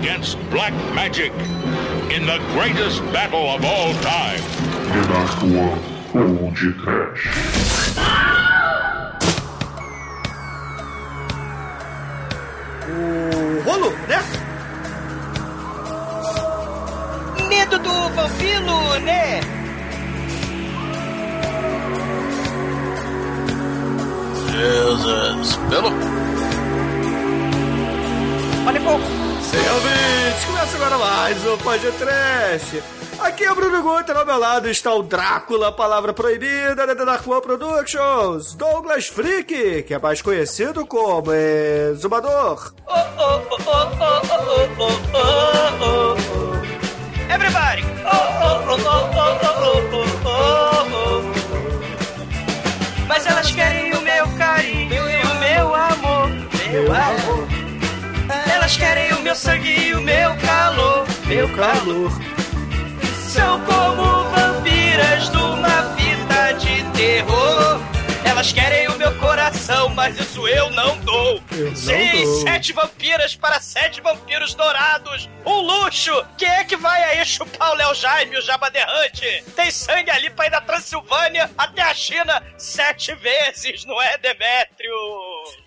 against black magic in the greatest battle of all time. Renastua Old Trash. O rolo, né? Medo do vampiro, né? Jesus. Pelo. Olha pouco. Sim, ouvintes, começa agora mais um podcast. Aqui é o Bruno Guter, ao meu lado está o Drácula, palavra proibida da Dark One Productions, Douglas Freak, que é mais conhecido como Zumbador. Oh, oh, oh, oh, oh, oh, oh, oh, Everybody! Oh, oh, oh, oh, oh, oh, oh, Mas elas querem o meu carinho o meu amor, meu amor. Elas querem o meu sangue e o meu calor. Meu calor. São como vampiras de uma vida de terror. Elas querem o meu coração, mas isso eu não dou. Eu não Sim, dou. sete vampiras para sete vampiros dourados. Um luxo! Quem é que vai aí chupar o Léo Jaime, o Jabba Derrante? Tem sangue ali pra ir da Transilvânia até a China sete vezes, não é, Demétrio?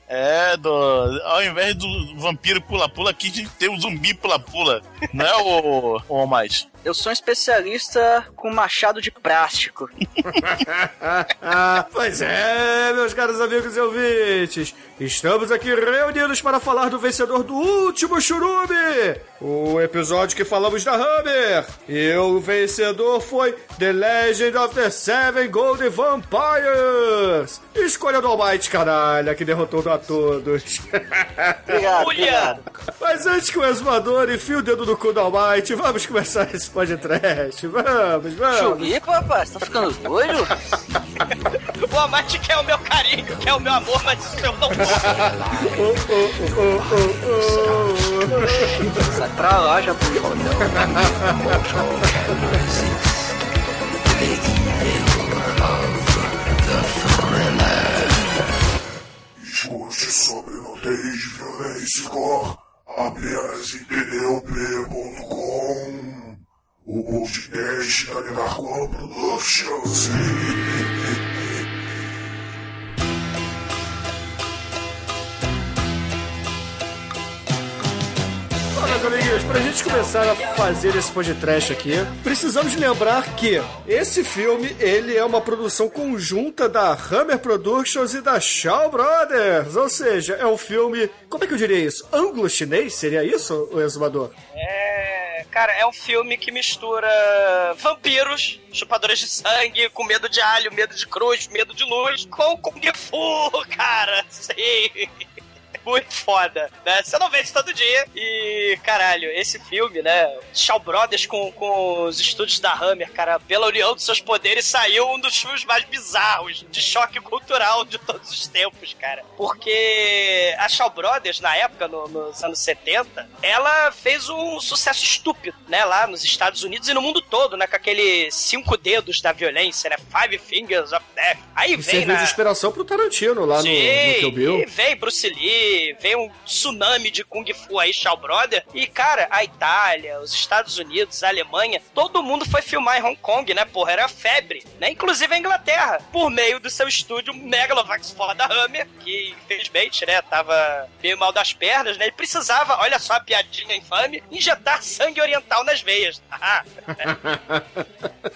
É, do, ao invés do vampiro pula-pula, aqui tem o zumbi pula-pula. Não é o, o mais? Eu sou um especialista com machado de plástico. pois é, meus caros amigos e ouvintes, estamos aqui reunidos para falar do vencedor do último churume, o episódio que falamos da Hammer. E o vencedor foi The Legend of the Seven Golden Vampires. Escolha do Almighty, caralho, que derrotou a todos. Obrigado. Mas antes que o exumador enfie o dedo no cu do Almighty, vamos começar esse podcast. Vamos, vamos. Chulipa, rapaz, tá ficando doido? O Amate quer o meu carinho, quer o meu amor, mas isso eu não dou. Oh, oh, oh, oh, oh. Sai pra lá, já Escute sobre nudez, violência e cor apenas O podcast da Nenarcoa Productions. Pra gente começar a fazer esse podcast aqui, precisamos lembrar que esse filme, ele é uma produção conjunta da Hammer Productions e da Shaw Brothers. Ou seja, é um filme, como é que eu diria isso? Anglo-chinês? Seria isso, o exumador? É, cara, é um filme que mistura vampiros, chupadores de sangue, com medo de alho, medo de cruz, medo de luz, com Kung Fu, cara, sim. Muito foda, né? Você não vê isso todo dia. E, caralho, esse filme, né? Shaw Brothers com, com os estúdios da Hammer, cara, pela união dos seus poderes, saiu um dos filmes mais bizarros de choque cultural de todos os tempos, cara. Porque a Shaw Brothers, na época, no- nos anos 70, ela fez um sucesso estúpido, né? Lá nos Estados Unidos e no mundo todo, né? Com aquele cinco dedos da violência, né? Five Fingers of Death. Aí E vem serviu na... de inspiração pro Tarantino lá no, no Kill e Bill. vem Bruce Lee, vem um tsunami de Kung Fu aí, Shaw Brother. E, cara, a Itália, os Estados Unidos, a Alemanha, todo mundo foi filmar em Hong Kong, né, porra? Era febre, né? Inclusive a Inglaterra, por meio do seu estúdio Megalovax foda Hammer, que infelizmente, né, tava meio mal das pernas, né? Ele precisava, olha só a piadinha infame, injetar sangue oriental nas veias. Ah,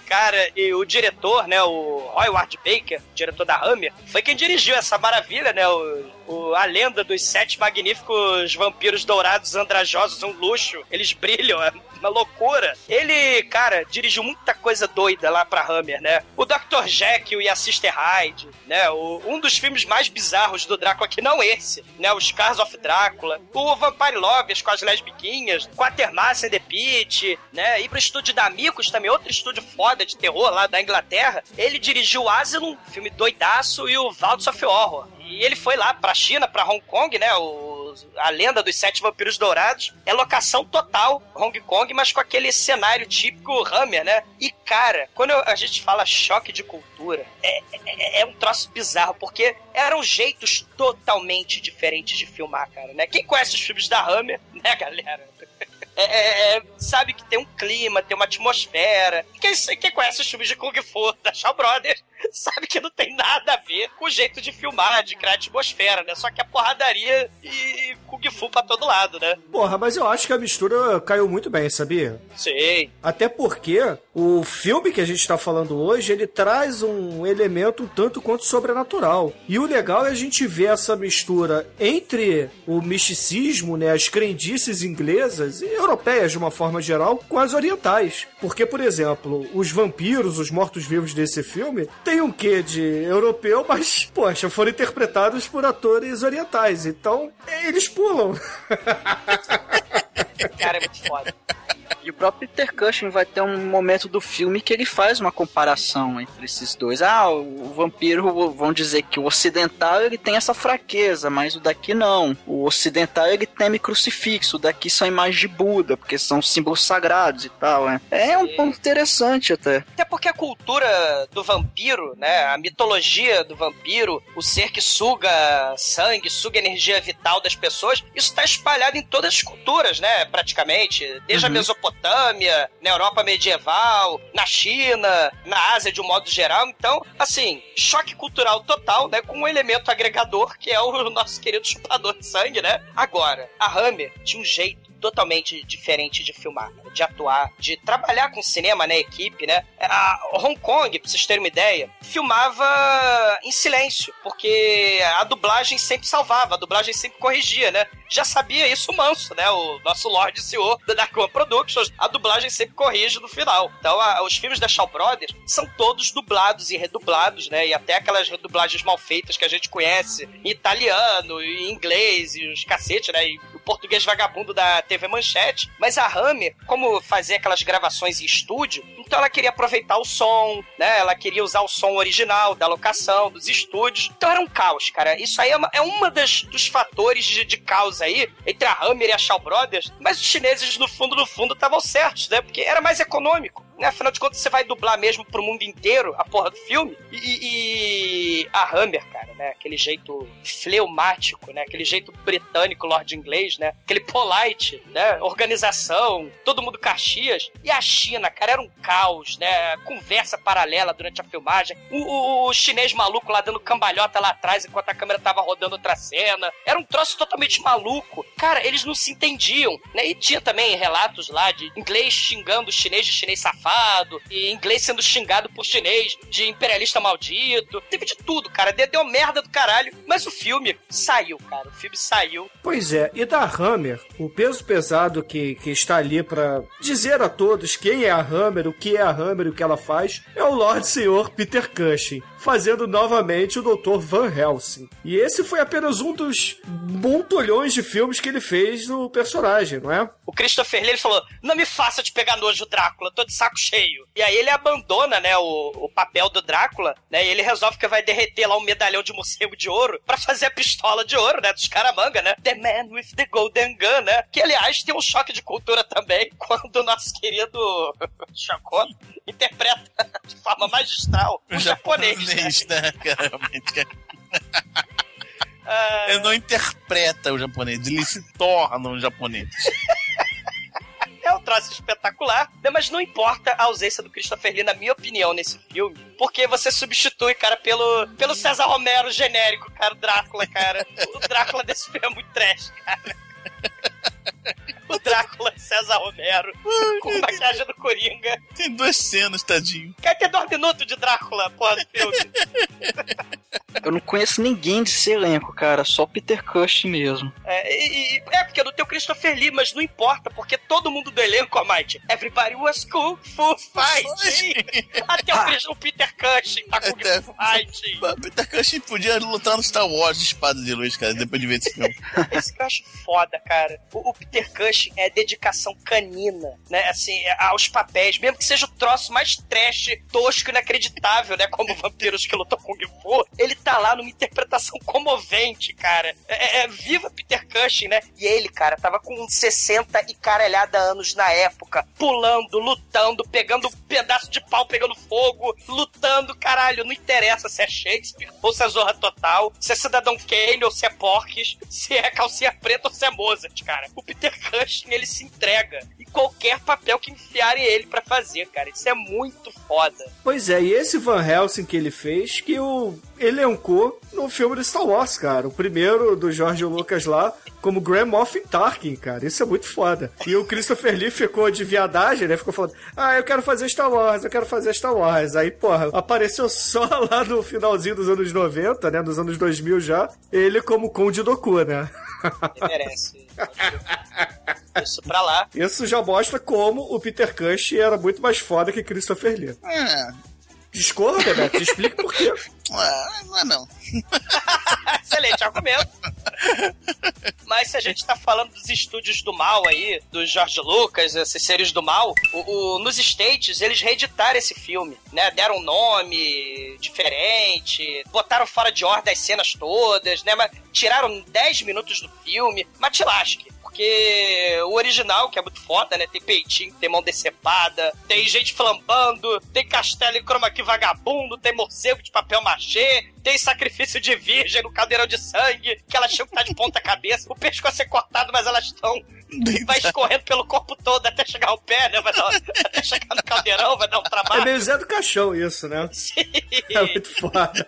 Cara, e o diretor, né, o Roy Ward Baker, diretor da Hammer, foi quem dirigiu essa maravilha, né, o, o- a lenda dos sete magníficos vampiros dourados andrajosos, um luxo, eles brilham, é uma loucura. Ele, cara, dirigiu muita coisa doida lá pra Hammer, né? O Dr. Jekyll e a Sister Hyde, né? O- um dos filmes mais bizarros do Drácula, que não esse, né? Os Scars of Drácula, o Vampire Lovers com as lesbiquinhas, Quatermass and the Pit, né? Ir pro estúdio da Amicus, também outro estúdio foda de terror lá da Inglaterra. Ele dirigiu o Asylum, filme doidaço, e o Vaults of Horror. E ele foi lá pra China, pra Hong Kong, né? O, a lenda dos sete vampiros dourados. É locação total Hong Kong, mas com aquele cenário típico Hammer, né? E, cara, quando a gente fala choque de cultura, é, é- é um troço bizarro, porque eram jeitos totalmente diferentes de filmar, cara, né? Quem conhece os filmes da Hammer, né, galera? é, é, é, sabe que tem um clima, tem uma atmosfera. Quem, quem conhece os filmes de Kung Fu da Shaw Brothers sabe que não tem nada a ver com o jeito de filmar, de criar atmosfera, né? Só que a porradaria e Kung Fu pra todo lado, né? Porra, mas eu acho que a mistura caiu muito bem, sabia? Sei. Até porque o filme que a gente tá falando hoje, ele traz um elemento um tanto quanto sobrenatural. E o legal é a gente ver essa mistura entre o misticismo, né, as crendices inglesas e europeias de uma forma geral, com as orientais. Porque, por exemplo, os vampiros, os mortos-vivos desse filme, tem um quê de europeu, mas, poxa, foram interpretados por atores orientais. Então, eles pulam. Cara, é muito foda. E o próprio Peter Cushing vai ter um momento do filme que ele faz uma comparação entre esses dois. Ah, o vampiro, vão dizer que o ocidental ele tem essa fraqueza, mas o daqui não. O ocidental ele teme crucifixo, o daqui são imagens de Buda, porque são símbolos sagrados e tal, né? É um ponto interessante até. Até porque a cultura do vampiro, né, a mitologia do vampiro, o ser que suga sangue, suga energia vital das pessoas, isso está espalhado em todas as culturas, né, praticamente, desde a Mesopotâmia, na Europa medieval, na China, na Ásia de um modo geral. Então, assim, choque cultural total, né, com um elemento agregador que é o nosso querido chupador de sangue, né? Agora, a Hammer tinha um jeito totalmente diferente de filmar, de atuar, de trabalhar com cinema, né, equipe, né? A Hong Kong, pra vocês terem uma ideia, filmava em silêncio, porque a dublagem sempre salvava, a dublagem sempre corrigia, né? Já sabia isso o Manso, né? O nosso Lorde CEO da Darkman Productions, a dublagem sempre corrige no final. Então, a, os filmes da Shaw Brothers são todos dublados e redublados, né? E até aquelas redublagens mal feitas que a gente conhece em italiano, em inglês e os cacete, né? E português vagabundo da TV Manchete. Mas a Hammer, como fazia aquelas gravações em estúdio, então ela queria aproveitar o som, né? Ela queria usar o som original da locação, dos estúdios. Então era um caos, cara. Isso aí é uma, é uma das, dos fatores de, de caos aí entre a Hammer e a Shaw Brothers. Mas os chineses, no fundo, no fundo, estavam certos, né? Porque era mais econômico. Né? Afinal de contas, você vai dublar mesmo pro mundo inteiro a porra do filme. E, e a Hammer, cara, né? Aquele jeito fleumático, né? Aquele jeito britânico, lord inglês, né? Aquele polite, né? Organização, todo mundo Caxias. E a China, cara, era um caos, né? Conversa paralela durante a filmagem. O, o, o chinês maluco lá dando cambalhota lá atrás enquanto a câmera tava rodando outra cena. Era um troço totalmente maluco. Cara, eles não se entendiam, né? E tinha também relatos lá de inglês xingando o chinês de chinês safado, e inglês sendo xingado por chinês de imperialista maldito. Teve de tudo, cara. Deu, deu merda do caralho. Mas o filme saiu, cara. O filme saiu. Pois é, e da Hammer, o peso pesado que, que está ali pra dizer a todos quem é a Hammer, o que é a Hammer o que ela faz, é o Lord Senhor Peter Cushing, fazendo novamente o Dr. Van Helsing. E esse foi apenas um dos montolhões de filmes que ele fez no personagem, não é? O Christopher Lee ele falou: Não me faça te pegar nojo, Drácula, tô de saco cheio. E aí ele abandona, né, o, o papel do Drácula, né? E ele resolve que vai derreter lá um medalhão de morcego de ouro pra fazer a pistola de ouro, né? Dos caramanga, né? The Man with the Golden Gun, né? Que aliás tem um choque de cultura também quando o nosso querido Chacon interpreta de forma magistral o, japonês. Japonês, né, cara? Realmente, cara. Ah, Ele não interpreta o japonês, ele se torna um japonês. É um troço espetacular, né? mas não importa a ausência do Christopher Lee, na minha opinião, nesse filme, porque você substitui, cara, pelo, pelo César Romero genérico, cara, o Drácula, cara. O Drácula desse filme é muito trash, cara. O Drácula César Romero, com maquiagem do Coringa. Tem duas cenas, tadinho. Quer ter dois minutos de Drácula, porra, do filme? Eu não conheço ninguém desse elenco, cara. Só Peter Cushing mesmo. É, e- e- é, porque não tem o Christopher Lee, mas não importa, porque todo mundo do elenco, Might, everybody was kung fu fighting. Até o, Chris- o Peter Cushing tá kung Até- fu fighting. O Peter Cushing podia lutar no Star Wars de espada de luz, cara, depois de ver esse filme. Isso que eu acho foda, cara. O, o Peter Cushing é dedicação canina, né? Assim, é, aos papéis, mesmo que seja o troço mais trash, tosco e inacreditável, né? Como vampiros que lutam Kung Fu, ele tá lá numa interpretação comovente, cara. É, é- é viva Peter Cushing, né? E ele, cara, tava com 60 e caralhada anos na época, pulando, lutando, pegando um pedaço de pau, pegando fogo, lutando, caralho. Não interessa se é Shakespeare ou se é Zorra Total, se é Cidadão Kane ou se é Porques, se é calcinha preta ou se é Mozart, cara. O Peter Peter Cushing ele se entrega em qualquer papel que enfiarem ele pra fazer, cara. Isso é muito foda. Pois é, e esse Van Helsing que ele fez, que o elencou no filme do Star Wars, cara. O primeiro do George Lucas lá, como Grand Moff Tarkin, cara. Isso é muito foda. E o Christopher Lee ficou de viadagem, né? Ficou falando, ah, eu quero fazer Star Wars, eu quero fazer Star Wars. Aí, porra, apareceu só lá no finalzinho dos anos 90, né? Nos anos 2000 já, ele como Conde Doku, né? Ele merece. Isso pra lá. Isso já mostra como o Peter Cushing era muito mais foda que Christopher Lee. É, Discorda, Beto? Explica por quê. é, não é não. Excelente argumento. Mas se a gente tá falando dos estúdios do mal aí, do George Lucas, esses seres do mal, o, o- nos States eles reeditaram esse filme, né? Deram um nome diferente, botaram fora de ordem as cenas todas, né? Mas tiraram 10 minutos do filme, mas te lasque. Porque o original, que é muito foda, né? Tem peitinho, tem mão decepada, tem gente flambando, tem castelo em chroma vagabundo, tem morcego de papel machê, tem sacrifício de virgem no caldeirão de sangue, que elas acham que tá de ponta cabeça, o pescoço é cortado, mas elas estão. Vai escorrendo pelo corpo todo até chegar ao pé, né? Vai dar, até chegar no caldeirão, vai dar um É trabalho. meio Zé do Caixão isso, né? Sim. É muito foda.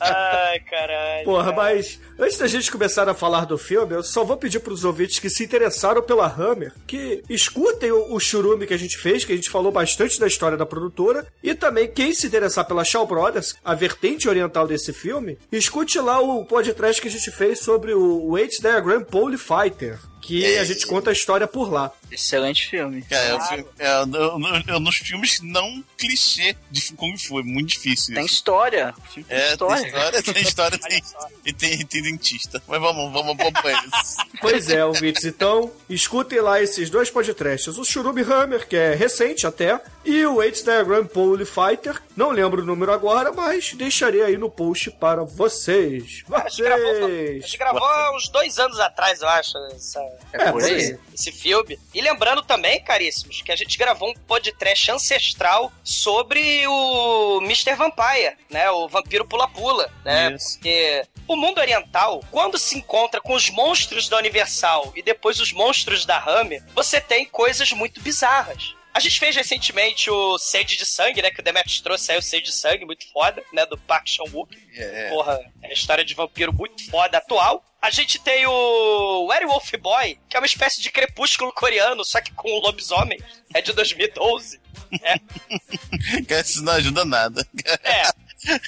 Ai, caralho. Porra, cara. mas antes da gente começar a falar do filme, eu só vou pedir pros ouvintes que se interessaram pela Hammer que escutem o, o churume que a gente fez, que a gente falou bastante da história da produtora, e também quem se interessar pela Shaw Brothers, a vertente oriental desse filme, escute lá o podcast que a gente fez sobre o Weight Diagram Pole Fighter. Que É. a gente conta a história por lá. Excelente filme. Cara, é, o filme- é, é, é, é nos filmes não clichê de Kung Fu, é muito difícil Tem isso. história. Tem É, história. tem história, tem história, tem, e tem, tem dentista. Mas vamos, vamos acompanhar isso. Pois é, ouvintes. Então, escutem lá esses dois podcasts. O Churume Hammer, que é recente até, e o Eight Diagram Pole Fighter. Não lembro o número agora, mas deixarei aí no post para vocês. A gente gravou, a Vocês! gente gravou há uns dois anos atrás, eu acho, essa, É por É, aí. esse filme. E lembrando também, caríssimos, que a gente gravou um podcast ancestral sobre o Mr. Vampire, né? O vampiro pula-pula, né? Isso. Porque o mundo oriental, quando se encontra com os monstros da Universal e depois os monstros da Hammer, você tem coisas muito bizarras. A gente fez recentemente o Sede de Sangue, né? Que o Demetrius trouxe aí o Sede de Sangue, muito foda, né? Do Park Chan-wook. É, Porra, é história de vampiro muito foda atual. A gente tem o Werewolf Boy, que é uma espécie de crepúsculo coreano, só que com lobisomem. É de 2012. que isso não ajuda nada. É.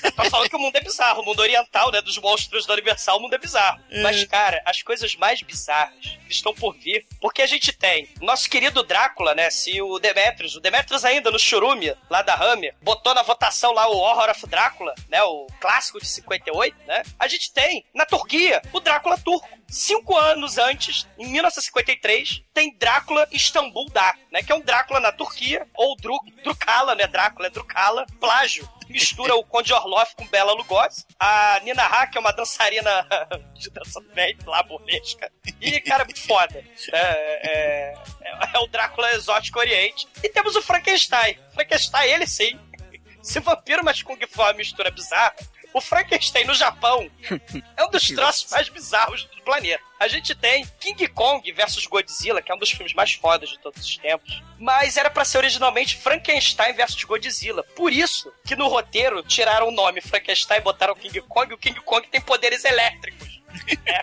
É pra falar que o mundo é bizarro. O mundo oriental, né? Dos monstros da Universal, o mundo é bizarro. Mas, cara, as coisas mais bizarras estão por vir. Porque a gente tem nosso querido Drácula, né? Se o Demetrius, o Demetrius ainda no Churume, lá da Hammer, botou na votação lá o Horror of Drácula, né? O clássico de 58, né? A gente tem, na Turquia, o Drácula turco. Cinco anos antes, em 1953, tem Drácula Istambul Dá, né? Que é um Drácula na Turquia, ou Dru Drukala, né? Drácula é Drukala, plágio. Mistura o Conde Orloff com Bela Lugosi. A Nina Ha, que é uma dançarina de dança ventre lá, burlesca. E, cara, muito foda. É, é- é o Drácula exótico oriente. E temos o Frankenstein. Frankenstein, ele sim. Se vampiro, mas Kung Fu é uma mistura bizarra. O Frankenstein no Japão é um dos troços mais bizarros do planeta. A gente tem King Kong versus Godzilla, que é um dos filmes mais fodas de todos os tempos. Mas era pra ser originalmente Frankenstein versus Godzilla. Por isso que no roteiro tiraram o nome Frankenstein e botaram King Kong, e o King Kong tem poderes elétricos. É.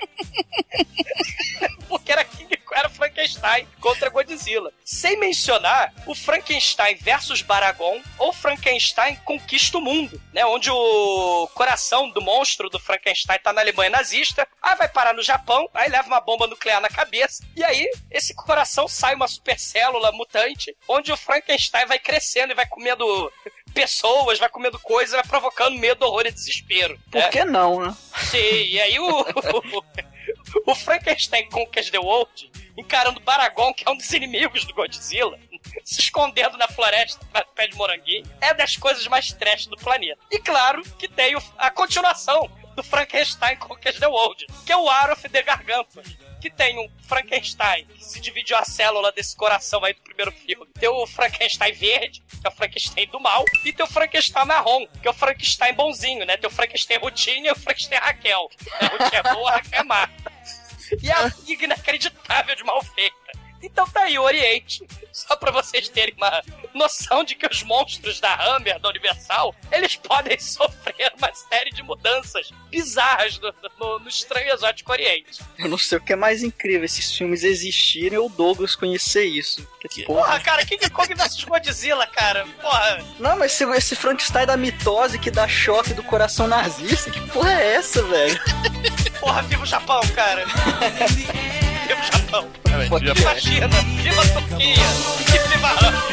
Porque era King era Frankenstein contra Godzilla. Sem mencionar o Frankenstein versus Baragon ou Frankenstein conquista o mundo, né? Onde o coração do monstro do Frankenstein tá na Alemanha nazista, aí vai parar no Japão, aí leva uma bomba nuclear na cabeça, e aí esse coração sai uma supercélula mutante, onde o Frankenstein vai crescendo e vai comendo pessoas, vai comendo coisas, vai provocando medo, horror e desespero. Por né? que não, né? Sim, e aí o, o Frankenstein Conquers the World encarando Baragon, que é um dos inimigos do Godzilla, se escondendo na floresta pé de moranguinho, é das coisas mais trash do planeta. E claro que tem a continuação do Frankenstein Conquers the World, que é o War of the Gargantuan. Que tem um Frankenstein que se dividiu a célula desse coração aí do primeiro filme. Tem o Frankenstein verde, que é o Frankenstein do mal, e tem o Frankenstein marrom, que é o Frankenstein bonzinho, né? Tem o Frankenstein Routine e o Frankenstein Raquel. A Routine é boa, a Raquel é má. e a briga inacreditável de mal feita. Então tá aí o Oriente. Só pra vocês terem uma noção de que os monstros da Hammer, da Universal, eles podem sofrer uma série de mudanças bizarras no, no, no estranho exótico Oriente. Eu não sei o que é mais incrível, esses filmes existirem ou o Douglas conhecer isso. Que Porra, porra. cara, King Kong vs Godzilla, cara. Porra. Não, mas esse, esse Frankenstein da mitose que dá choque do coração nazista, que porra é essa, velho? Porra, viva o Japão, cara. viva o Japão. Viva a China. Viva a Turquia. E viva a Hammer.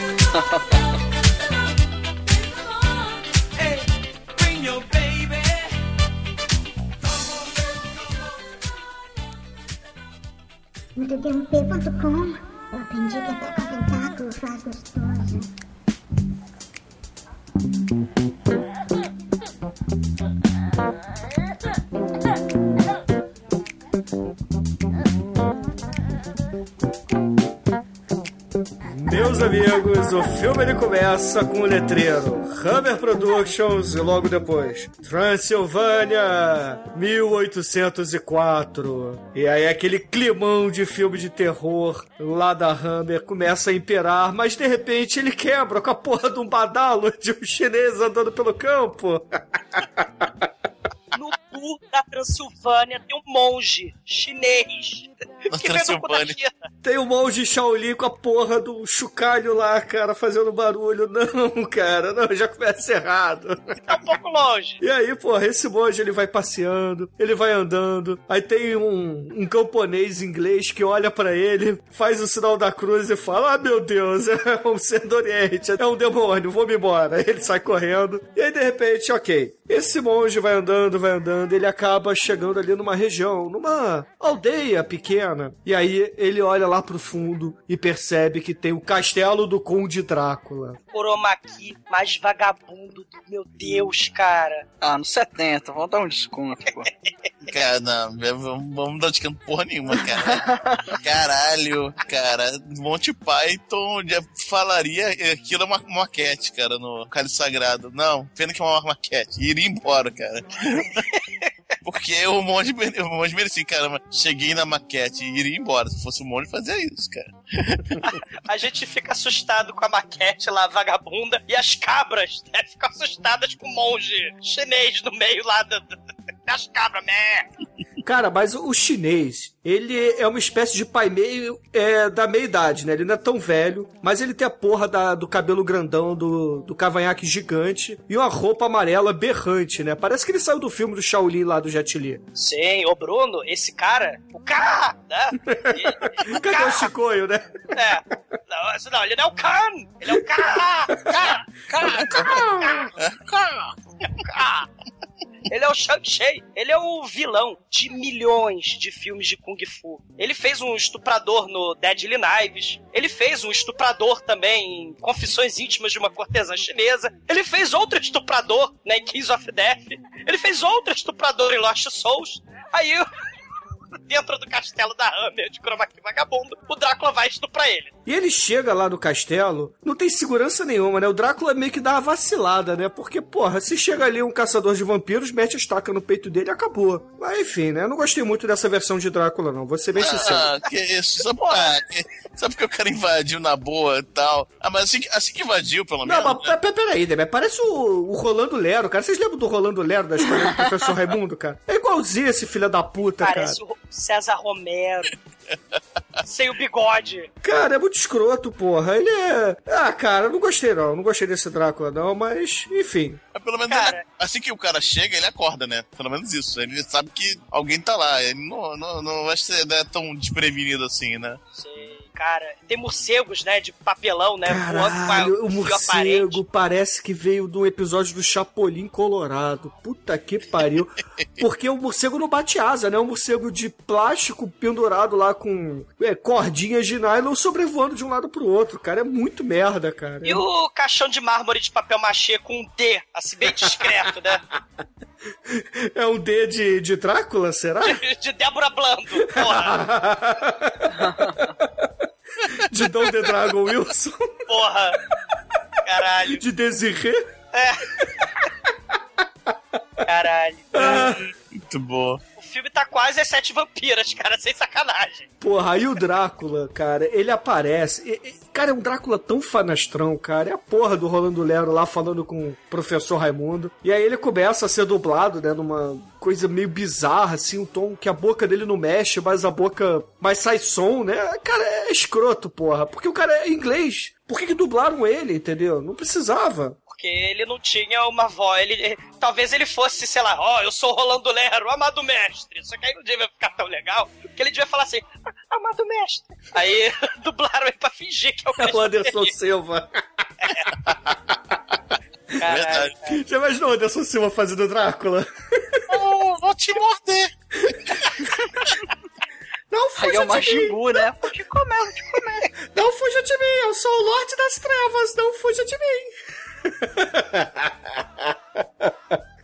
No tdump.com eu aprendi que até com tentáculo faz gostoso. Meus amigos, o filme ele começa com o letreiro Hammer Productions e logo depois Transilvânia 1804. E aí aquele climão de filme de terror lá da Hammer começa a imperar, mas de repente ele quebra com a porra de um badalo de um chinês andando pelo campo. No sul da Transilvânia tem um monge chinês. Na Transilvânia. Tem o monge Shaolin com a porra do chocalho lá, cara, fazendo barulho. Não, cara, não, já começa errado. Tá um pouco longe. E aí, porra, esse monge ele vai passeando, ele vai andando. Aí tem um, um camponês inglês que olha pra ele, faz o sinal da cruz e fala: Ah, meu Deus, é um ser do Oriente, é um demônio, vou-me embora. Aí ele sai correndo. E aí, de repente, ok. Esse monge vai andando, vai andando, ele acaba chegando ali numa região, numa aldeia pequena. E aí ele olha lá pro fundo e percebe que tem o castelo do Conde Drácula. Coromaki, mais vagabundo do meu Deus, cara. Ah, no 70, vamos dar um desconto, pô. Cara, não, vamos, dar descanso porra nenhuma, cara. Caralho, cara. Monty Python já falaria aquilo é uma maquete, cara, no Cálice Sagrado. Não, pena que é uma maquete. Iria embora, cara. Porque o monge, o monge merecia, cara. Cheguei na maquete e iria embora. Se fosse o monge, fazia isso, cara. A gente fica assustado com a maquete lá, vagabunda, e as cabras né, ficam assustadas com o monge chinês no meio lá do, do- das cabras, né? Cara, mas o chinês, ele é uma espécie de pai meio é, da meia-idade, né? Ele não é tão velho, mas ele tem a porra da- do cabelo grandão, do, do cavanhaque gigante e uma roupa amarela berrante, né? Parece que ele saiu do filme do Shaolin lá do Jet Li. Sim, ô Bruno, esse cara, o cara, né? Ele- Cadê o Chicoio, né? É. Não, isso não, ele não é o Khan! Ele é o cara! Cara! Cara! Cara! Cara! Ele é o Shang-Chi. Ele é o vilão de milhões de filmes de Kung Fu. Ele fez um estuprador no Deadly Knives. Ele fez um estuprador também em Confissões Íntimas de uma Cortesã Chinesa. Ele fez outro estuprador né, em Kings of Death. Ele fez outro estuprador em Lost Souls. Aí, dentro do castelo da Hammer de Chroma Key Vagabundo, o Drácula vai estuprar ele. E ele chega lá no castelo, não tem segurança nenhuma, né? O Drácula meio que dá uma vacilada, né? Porque, porra, se chega ali um caçador de vampiros, mete a estaca no peito dele e acabou. Mas enfim, né? Eu não gostei muito dessa versão de Drácula, não. Vou ser bem sincero. Ah, que isso? Sabe, ah, que- sabe porque o cara invadiu na boa e tal? Ah, mas assim, que- assim que invadiu, pelo Não, menos. mas pe- pe- peraí, parece o, o Rolando Lero, cara. Vocês lembram do Rolando Lero da história do professor Raimundo, cara? É igualzinho esse filho da puta, cara. Parece o César Romero. Sem o bigode. Cara, é muito escroto, porra. Ele é. Ah, cara, eu não gostei não. Não gostei desse Drácula, não, mas, enfim. Mas pelo menos Cara. ele- assim que o cara chega, ele acorda, né? Pelo menos isso. Ele sabe que alguém tá lá. Ele não, não, não vai ser né, tão desprevenido assim, né? Sei, cara. Tem morcegos, né? De papelão, né? Caralho, o morcego parece que veio de um episódio do Chapolin Colorado. Puta que pariu. Porque o morcego não bate asa, né? É um morcego de plástico pendurado lá com é, cordinhas de nylon sobrevoando de um lado pro outro. Cara, é muito merda, cara. E o caixão de mármore de papel machê com um D, assim, bem discreto, né? É um D de, de Drácula, será? De Débora Blando, porra. De Dom The Dragon Wilson? Porra. Caralho. De Desirê? Caralho. Muito boa. Filme tá quase as sete vampiras, cara, sem sacanagem. Porra, aí o Drácula, cara, ele aparece. e- e- cara, é um Drácula tão fanastrão, cara. É a porra do Rolando Lero lá falando com o professor Raimundo. E aí ele começa a ser dublado, né, numa coisa meio bizarra, assim, um tom que a boca dele não mexe, mas a boca. Mas sai som, né? Cara, é escroto, porra. Porque o cara é inglês. Por que, que dublaram ele, entendeu? Não precisava. Porque ele não tinha uma voz. Ele, talvez ele fosse, sei lá, ó, eu sou o Rolando Lero, amado mestre. Só que aí não devia ficar tão legal, porque ele devia falar assim, "Ah, amado mestre. Aí dublaram ele pra fingir que é o É o Anderson Silva. Caralho. Verdade. Já imaginou o Anderson Silva fazendo Drácula? Oh, vou te morder. Não Aí fuja é o de mim! Majimbu, né? Vou te comer, te comer. Não fuja de mim! Eu sou o Lorde das Trevas! Não fuja de mim!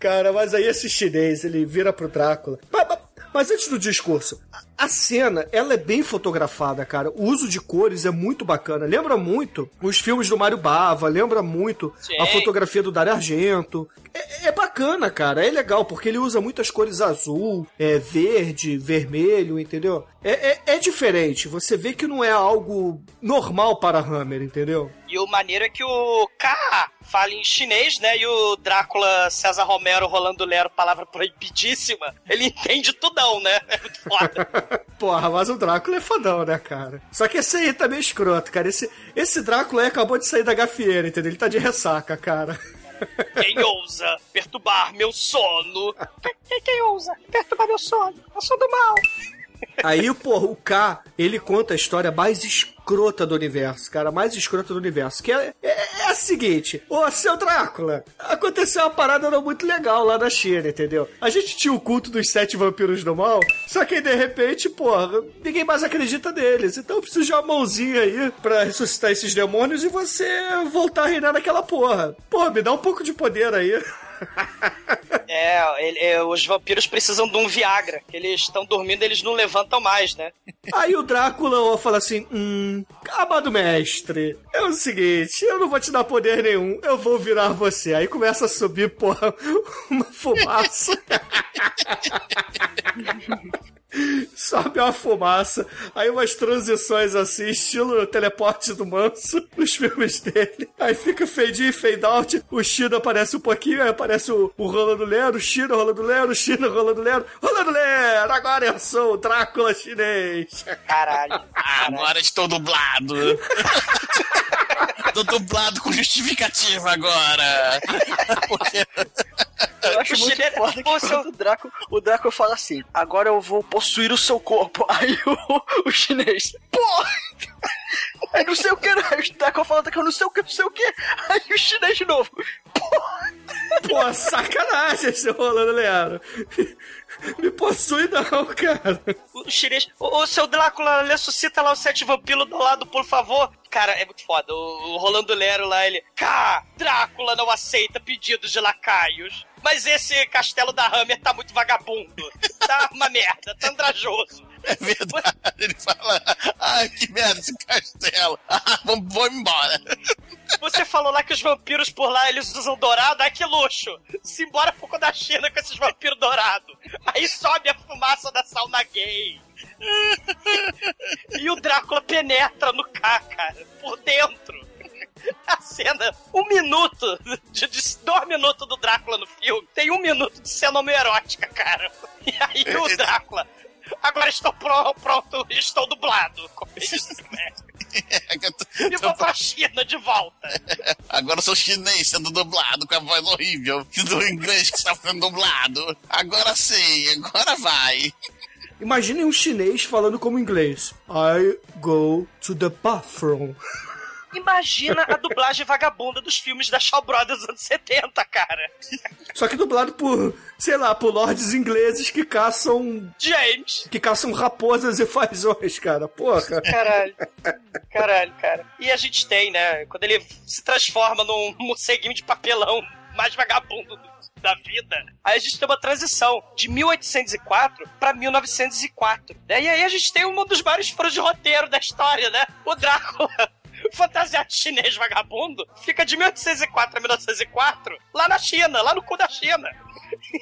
Cara, mas aí esse chinês, ele vira pro Drácula. Mas, mas- mas antes do discurso, a- cena, ela é bem fotografada, cara. O uso de cores é muito bacana. Lembra muito os filmes do Mário Bava, lembra muito Sim. a fotografia do Dario Argento. É, é bacana, cara. É legal, porque ele usa muitas cores azul, é, verde, vermelho, entendeu? É, é, é diferente. Você vê que não é algo normal para Hammer, entendeu? E o maneiro é que o K fala em chinês, né? E o Drácula César Romero Rolando Lero, palavra proibidíssima, ele entende tudão, né? É muito foda. Porra, mas o Drácula é fodão, né, cara? Só que esse aí tá meio escroto, cara. Esse, esse Drácula aí acabou de sair da gafieira, entendeu? Ele tá de ressaca, cara. Quem ousa perturbar meu sono? Quem, quem ousa perturbar meu sono? Eu sou do mal. Aí, porra, o K, ele conta a história mais escrota do universo, cara, mais escrota do universo, que é, é, é a seguinte, ô, seu Drácula, aconteceu uma parada não muito legal lá na China, entendeu? A gente tinha o culto dos sete vampiros do mal, só que aí, de repente, porra, ninguém mais acredita neles, então eu preciso de uma mãozinha aí pra ressuscitar esses demônios e você voltar a reinar naquela porra. Porra, me dá um pouco de poder aí. É, ele- é, os vampiros precisam de um Viagra. que Eles estão dormindo, eles não levantam mais, né? Aí o Drácula fala assim: Hum, amado mestre, é o seguinte, eu não vou te dar poder nenhum, eu vou virar você. Aí começa a subir, porra, uma fumaça. Sobe uma fumaça, aí umas transições assim, estilo teleporte do manso, nos filmes dele. Aí fica fade in, fade out, o Chino aparece um pouquinho, aí aparece o, o Rolando Lero, o Chino, Rolando Lero, o Chino, Rolando Lero, Rolando Lero, agora eu sou o Drácula chinês. Caralho. Agora estou dublado. Tô dublado com justificativa agora. Porque Eu acho O muito chinês- foda que o seu- quando o Draco, o Draco fala assim, agora eu vou possuir o seu corpo. Aí o, o chinês, porra! Aí não sei o que, aí o Draco fala que eu não sei o que, não sei o que. Aí o chinês de novo, porra! Pô, sacanagem esse Rolando Learo. Me possui não, cara. O chinês. O, o seu Drácula ressuscita lá os sete vampiros do lado, por favor. Cara, é muito foda. O, o Rolando Lero lá, ele. Cá, Drácula não aceita pedidos de lacaios. Mas esse castelo da Hammer tá muito vagabundo. Tá uma merda, tá andrajoso. é verdade. Ele fala: Ah, que merda esse castelo. Ah, vamos, vamos embora. Você falou lá que os vampiros por lá eles usam dourado, ai que luxo! Simbora pouco da China com esses vampiros dourados. Aí sobe a fumaça da sauna gay. E o Drácula penetra no K, cara, por dentro. A cena, um minuto, de, de dois minutos do Drácula no filme, tem um minuto de cena homoerótica, cara. E aí o Drácula, agora estou pro- pronto, estou dublado. Como isso, né? É E vou pra China de volta. Agora eu sou chinês sendo dublado com a voz horrível do inglês que está sendo dublado. Agora sim, agora vai. Imaginem um chinês falando como inglês. I go to the bathroom. Imagina a dublagem vagabunda dos filmes da Shaw Brothers dos anos 70, cara. Só que dublado por, sei lá, por lords ingleses que caçam. James. que caçam raposas e fazões, cara. Porra. Caralho. Caralho, cara. E a gente tem, né? Quando ele se transforma num morceguinho de papelão mais vagabundo da vida, aí a gente tem uma transição de 1804 pra 1904. Né? E aí a gente tem um dos maiores furos de roteiro da história, né? O Drácula fantasiado chinês vagabundo fica de 1804 a 1904 lá na China, lá no cu da China.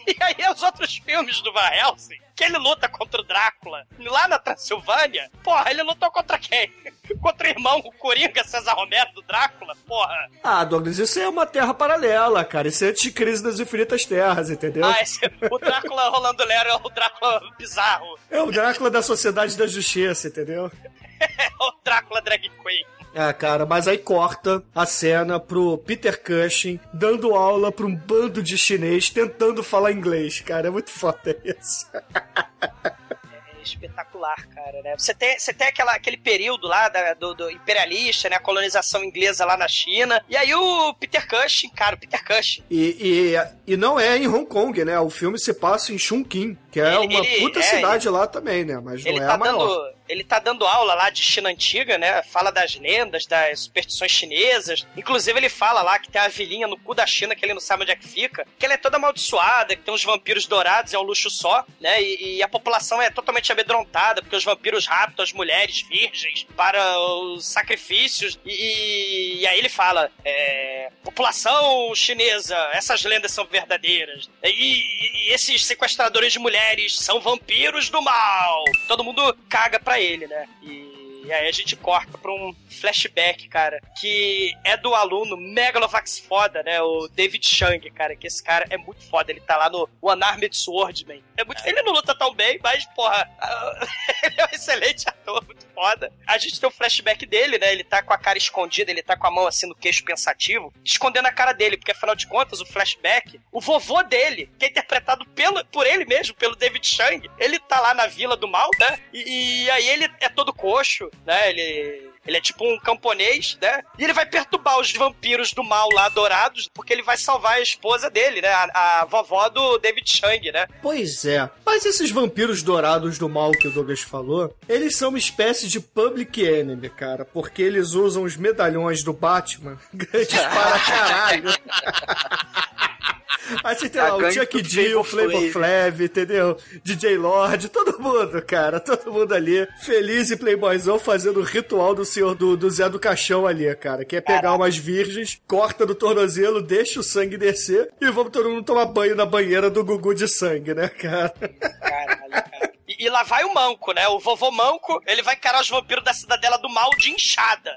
E aí os outros filmes do Van Helsing, que ele luta contra o Drácula, lá na Transilvânia, porra, ele lutou contra quem? Contra o irmão, o Coringa, César Romero do Drácula, porra. Ah, Douglas, isso é uma terra paralela, cara. Isso é de crise das infinitas terras, entendeu? Ah, esse, o Drácula Rolando Lero é o Drácula bizarro. É o Drácula da Sociedade da Justiça, entendeu? É o Drácula Drag Queen. Ah, cara, mas aí corta a cena pro Peter Cushing dando aula pra um bando de chinês tentando falar inglês, cara. É muito foda isso. É espetacular, cara, né? Você tem, você tem aquela, aquele período lá da, do, do imperialista, né? A colonização inglesa lá na China. E aí o Peter Cushing, cara, o Peter Cushing. E, e, e não é em Hong Kong, né? O filme se passa em Chongqing, que é Ele- uma ele- puta é, cidade lá também, né? Mas não Ele é tá a maior. dando. Ele tá dando aula lá de China antiga, né? Fala das lendas, das superstições chinesas. Inclusive, ele fala lá que tem uma vilinha no cu da China que ele não sabe onde é que fica. Que ela é toda amaldiçoada, que tem uns vampiros dourados, é um luxo só, né? E, e a população é totalmente amedrontada, porque os vampiros raptam as mulheres virgens para os sacrifícios. E, e aí ele fala: é, população chinesa, essas lendas são verdadeiras. E, e esses sequestradores de mulheres são vampiros do mal. Todo mundo caga pra ele, né? E, e aí a gente corta pra um flashback, cara, que é do aluno Megalovax foda, né? O David Chang, cara, que esse cara é muito foda. Ele tá lá no One Armed Swordman. É muito, ele não luta tão bem, mas, porra, ele é um excelente ator, muito foda. A gente tem o flashback dele, né? Ele tá com a cara escondida, ele tá com a mão assim no queixo pensativo, escondendo a cara dele, porque afinal de contas, o flashback, o vovô dele, que é interpretado pelo, por ele mesmo, pelo David Chang, ele tá lá na Vila do Mal, né? E, e aí ele é todo coxo, né? Ele. Ele é tipo um camponês, né? E ele vai perturbar os vampiros do mal lá, dourados, porque ele vai salvar a esposa dele, né? A, a vovó do David Chang, né? Pois é. Mas esses vampiros dourados do mal que o Douglas falou, eles são uma espécie de public enemy, cara, porque eles usam os medalhões do Batman grandes para caralho. Aí você tem lá o Chuck D, o Flavor Flav. Entendeu? DJ Lord, todo mundo, cara, todo mundo ali, feliz e playboyzão fazendo o ritual do senhor do, do Zé do Caixão ali, cara, que é pegar umas virgens, corta do tornozelo, deixa o sangue descer e vamos todo mundo tomar banho na banheira do Gugu de sangue, né, cara? Caralho, cara. E, e lá vai o Manco, né? O vovô Manco, ele vai encarar os vampiros da Cidadela do Mal de enxada.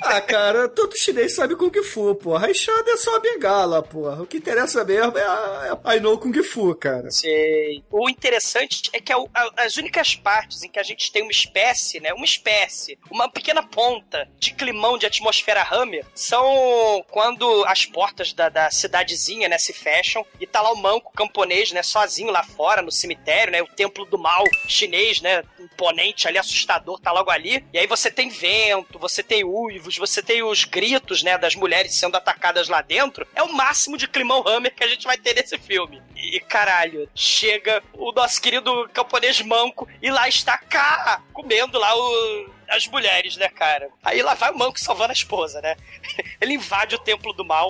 Ah, cara, todo chinês sabe Kung Fu, porra. A enxada é só a bengala, porra. O que interessa mesmo é a, é a know Kung Fu, cara. Sei. O interessante é que a- a- as únicas partes em que a gente tem uma espécie, né? Uma espécie, uma pequena ponta de climão de atmosfera Hammer são quando as portas da, da cidadezinha, né, se fecham e tá lá o manco camponês, né, sozinho lá fora no cemitério, né? O templo do mal chinês, né? Imponente ali, assustador, tá logo ali. E aí você tem vento, você tem uivos, você tem os gritos, né, das mulheres sendo atacadas lá dentro. É o máximo de climão Hammer que a gente vai ter nesse filme. E caralho, chega o nosso querido camponês manco e lá está cá comendo lá o as mulheres, né, cara? Aí lá vai o manco salvando a esposa, né? Ele invade o templo do mal,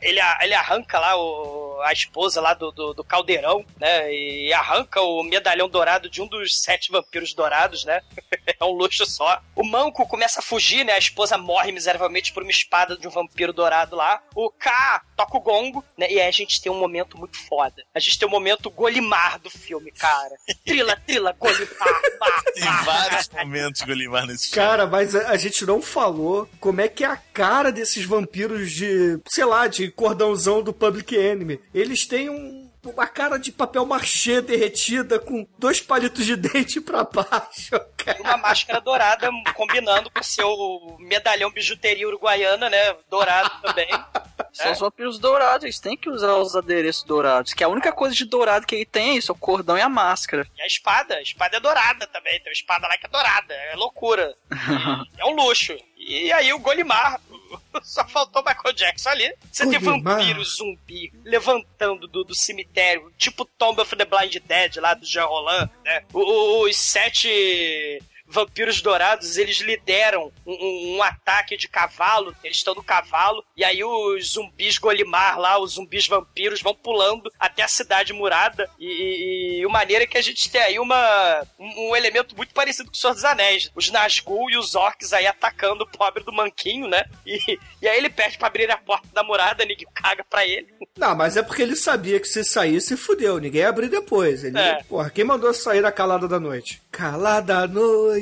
ele arranca lá o, a esposa lá do, do, do caldeirão, né? E arranca o medalhão dourado de um dos sete vampiros dourados, né? é um luxo só. O manco começa a fugir, né? A esposa morre miseravelmente por uma espada de um vampiro dourado lá. O K toca o gongo, né? E aí a gente tem um momento muito foda. A gente tem um momento Golimar do filme, cara. Trila, trila, Golimar, bar, Tem vários momentos Golimar nesse filme. Cara, mas a, a gente não falou como é que é a cara desses vampiros de, sei lá, de cordãozão do Public Enemy. Eles têm um- uma cara de papel machê derretida com dois palitos de dente pra baixo, cara. uma máscara dourada combinando com o seu medalhão bijuteria uruguaiana, né? Dourado também. São os vampiros dourados, eles têm que usar os adereços dourados. Que a única coisa de dourado que ele tem é isso, é o cordão e a máscara. E a espada, a espada é dourada também. Tem uma espada lá que é dourada. É loucura. É um luxo. E aí o Golimar. Só faltou Michael Jackson ali. Você tem Golimar. vampiro zumbi levantando do, do cemitério, tipo Tomb of the Blind Dead lá do Jean Roland, né? O- o- Os sete vampiros dourados, eles lideram um, um- um ataque de cavalo, eles estão no cavalo, e aí os zumbis Golimar lá, os zumbis vampiros vão pulando até a cidade murada, e, e, e o maneiro é que a gente tem aí uma, um, um elemento muito parecido com o Senhor dos Anéis, os Nazgûl e os orcs aí atacando o pobre do manquinho, né? E, e aí ele pede pra abrir a porta da murada, ninguém caga pra ele. Não, mas é porque ele sabia que se saísse, fudeu. Ninguém ia abrir depois. Ele, É. Porra, quem mandou sair da calada da noite? Calada noite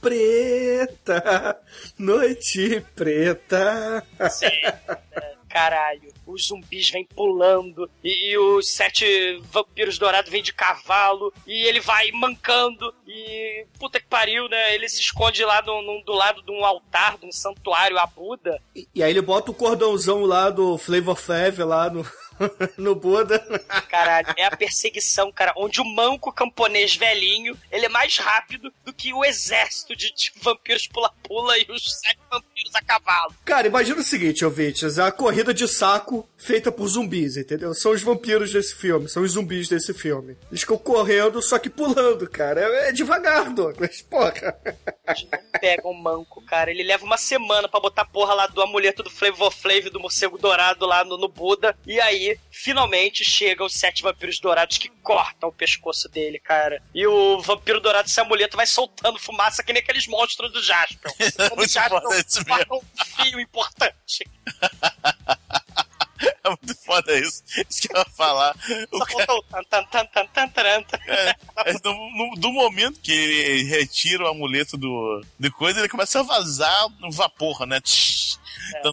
preta, noite preta. Sim. É, caralho, os zumbis vêm pulando e, e os sete vampiros dourados vêm de cavalo e ele vai mancando e puta que pariu, né? Ele se esconde lá no, no- do lado de um altar, de um santuário a Buda. E, e aí ele bota o cordãozão lá do Flavor Flav lá no, no Buda. Caralho, é a perseguição, cara, onde o manco camponês velhinho, ele é mais rápido do que o exército de, de vampiros pula-pula e os sete vampiros a cavalo. Cara, imagina o seguinte, ouvintes, a corrida de saco feita por zumbis, entendeu? São os vampiros desse filme, são os zumbis desse filme. Eles ficam correndo, só que pulando, cara. É, é devagar, Douglas, porra. A gente não pega um manco, cara. Ele leva uma semana pra botar a porra lá do amuleto do Flavor Flav e do morcego dourado lá no, no Buda. E aí, finalmente, chegam os sete vampiros dourados que cortam o pescoço dele, cara. E o vampiro dourado, esse amuleto, vai soltando fumaça que nem aqueles monstros do Jasper. Quando o Muito Jasper. Corta um fio importante. É muito foda isso. Isso que eu ia falar. Só cara, faltou tan, tan, tan, tan, tan, tan, é, é do, no- do momento que ele retira o amuleto do, do coisa, ele começa a vazar um vapor, né? Tum.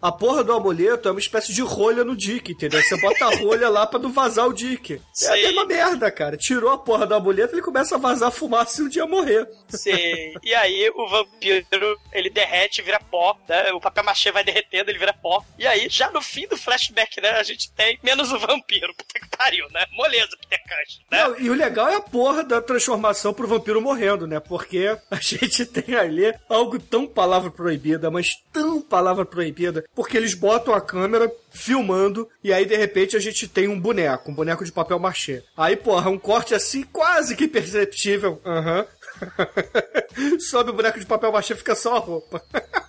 A porra do amuleto é uma espécie de rolha no Dick, entendeu? Você bota a rolha lá pra não vazar o Dick. É a Sim. mesma merda, cara. Tirou a porra do amuleto, ele começa a vazar fumaça e um dia morrer. Sim. E aí o vampiro, ele derrete, vira pó, né? O papel machê vai derretendo, ele vira pó. E aí, já no fim do flashback, né, a gente tem menos o vampiro. Puta que pariu, né? Moleza, Peter Cush, né? Não, e o legal é a porra da transformação pro vampiro morrendo, né? Porque a gente tem ali algo tão palavra proibida, mas tão palavra proibida, porque eles botam a câmera filmando e aí de repente a gente tem um boneco, um boneco de papel machê. Aí, porra, um corte assim quase que perceptível. Aham. Sobe o boneco de papel machê, fica só a roupa.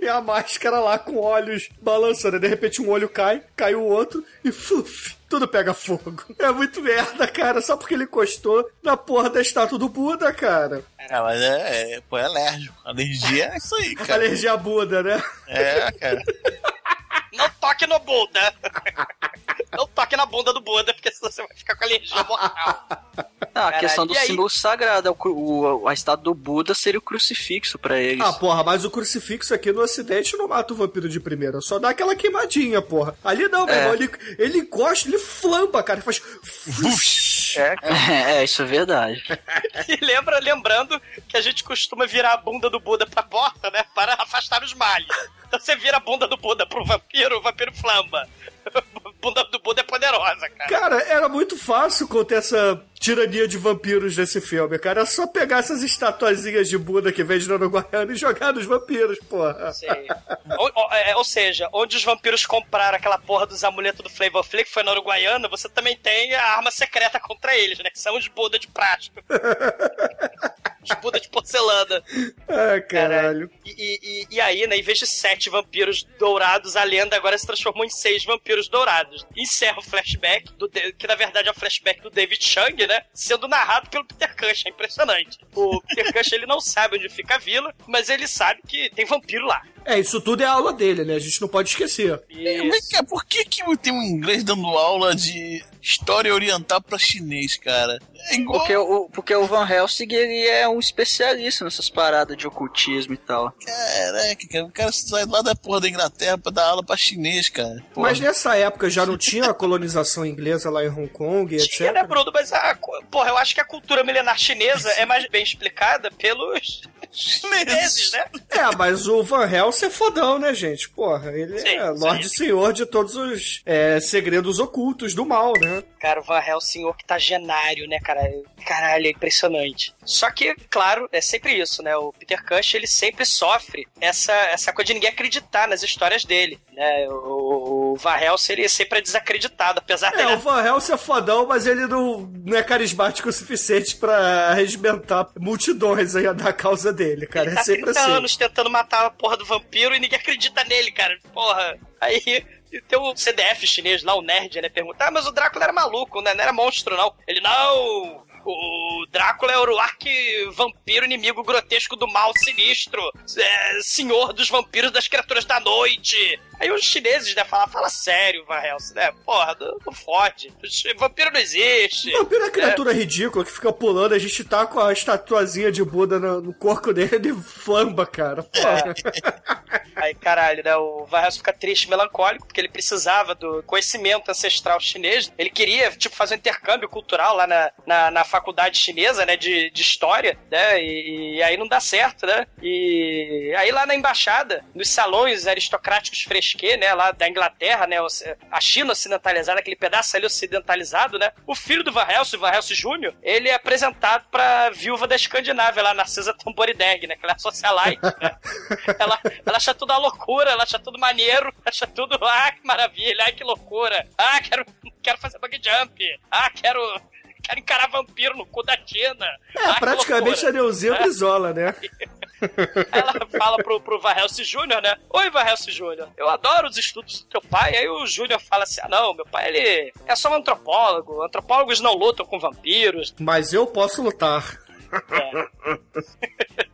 E a máscara lá com olhos balançando. De repente um olho cai, cai o outro e fuf, tudo pega fogo. É muito merda, cara, só porque ele encostou na porra da estátua do Buda, cara. Ah, mas é, é, pô, é alérgico. Alergia é isso aí, cara. Alergia à Buda, né? É, cara. Não toque no Buda! Não toque na bunda do Buda, porque senão você vai ficar com alergia mortal. Ah, a questão do símbolo sagrado. é o o- a estátua do Buda seria o crucifixo pra eles. Ah, porra, mas o crucifixo aqui no ocidente não mata o vampiro de primeira, só dá aquela queimadinha, porra. Ali não, meu É. irmão, ele, ele encosta, ele flamba, cara, ele faz... É, É, isso é verdade. E lembra, lembrando que a gente costuma virar a bunda do Buda pra porta, né? Para afastar os males. Então você vira a bunda do Buda pro vampiro, o vampiro flamba. A bunda do Buda é poderosa, cara. Cara, era muito fácil conter essa tirania de vampiros nesse filme, cara. É só pegar essas estatuazinhas de Buda que vende no Uruguaiano e jogar nos vampiros, porra. Sim. ou, ou- é, ou seja, onde os vampiros compraram aquela porra dos amuletos do Flavor Flav, que foi na Uruguaiana, você também tem a arma secreta contra eles, né? Que são os Buda de plástico. os Buda de porcelana. Ah, caralho. E, e- e- aí, né, em vez de sete vampiros dourados, a lenda agora se transformou em seis vampiros dourados. Encerra o flashback, do, que na verdade é o flashback do David Chang, né? Sendo narrado pelo Peter Cush, é impressionante. O Peter Cush, ele não sabe onde fica a vila, mas ele sabe que tem vampiro lá. É, isso tudo é aula dele, né? A gente não pode esquecer. Vem Isso. por que, que tem um inglês dando aula de história oriental pra chinês, cara? É igual. Porque o, porque o Van Helsing ele é um especialista nessas paradas de ocultismo e tal. Caraca, cara, o cara sai lá da porra da Inglaterra pra dar aula pra chinês, cara. Porra. Mas nessa época já não tinha a colonização inglesa lá em Hong Kong, Tinha, né, etc. Bruno? Mas, a, porra, eu acho que a cultura milenar chinesa é mais bem explicada pelos chineses, né? É, mas o Van Helsing é fodão, né, gente? Porra, ele Sim, é. Lorde Senhor de todos os é, segredos ocultos do mal, né? Cara, o Van Helsing octogenário, né, cara? Caralho, é impressionante. Só que, claro, é sempre isso, né? O Peter Cush, ele sempre sofre essa, essa coisa de ninguém acreditar nas histórias dele, né? O, o Van Helsing, ele sempre é desacreditado, apesar É, dele... o Van Helsing é fodão, mas ele não, não é carismático o suficiente pra regimentar multidões aí da causa dele, cara. Ele É tá sempre 30 assim. anos tentando matar a porra do vampiro e ninguém acredita nele, cara. Porra. Aí tem o CDF chinês lá, o nerd, né? Pergunta, ah, mas o Drácula era maluco, né? Não era monstro, não. Ele, não! O Drácula é o arque-vampiro inimigo grotesco do mal sinistro. É, senhor dos vampiros das criaturas da noite. Aí os chineses, né, falam, fala sério, Van Helsing, né? Porra, não, não fode. Vampiro não existe. Vampiro é uma criatura ridícula que fica pulando, a gente tá com a estatuazinha de Buda no, no corpo dele e flamba, cara. Porra. Aí, caralho, né? O Van Helsing fica triste, melancólico, porque ele precisava do conhecimento ancestral chinês. Ele queria, tipo, fazer um intercâmbio cultural lá na, na, na faculdade chinesa, né? De, de história, né? E, e aí não dá certo, né? E aí lá na embaixada, nos salões aristocráticos fresquê, né? Lá da Inglaterra, né? A China ocidentalizada, aquele pedaço ali ocidentalizado, né? O filho do Van Helsing, o Van Helsing Jr., ele é apresentado pra viúva da Escandinávia, lá, Narcisa Tamborideg, né? Que ela é socialite, né? ela, ela acha tudo uma loucura, ela acha tudo maneiro, acha tudo, ah, que maravilha, ai, que loucura. Ah, quero, quero fazer bug jump. Ah, quero, quero encarar vampiro no cu da Tina. É, Ah, que praticamente a. Neuzinha Brizola, né? Ela fala pro, pro Helsing Jr., né? Oi, Helsing Jr., eu adoro os estudos do teu pai. Aí o Júnior fala assim: ah, não, meu pai, ele é só um antropólogo. Antropólogos não lutam com vampiros. Mas eu posso lutar.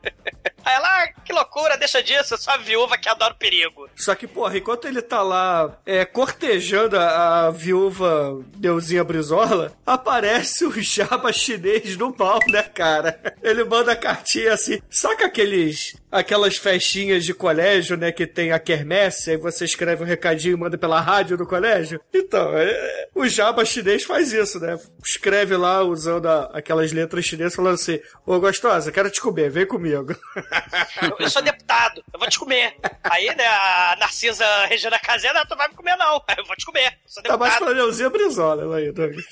Aí ela, ah, que loucura, deixa disso, eu sou a viúva que adora o perigo. Só que, porra, enquanto ele tá lá é, cortejando a, a viúva Deusinha Brizola, aparece o jaba chinês do mal, né, cara? Ele manda cartinha assim, saca aqueles. Aquelas festinhas de colégio, né, que tem a quermesse, aí você escreve um recadinho e manda pela rádio do colégio? Então, é, o jaba chinês faz isso, né? Escreve lá usando a- aquelas letras chinesas falando assim, ô gostosa, quero te comer, vem comigo. Eu, eu sou deputado, eu vou te comer. Aí, né, a Narcisa Regina Casé, não, tu vai me comer não. Eu vou te comer, eu sou Tá mais deputado. pra Neuzinha Brizola aí, Davi.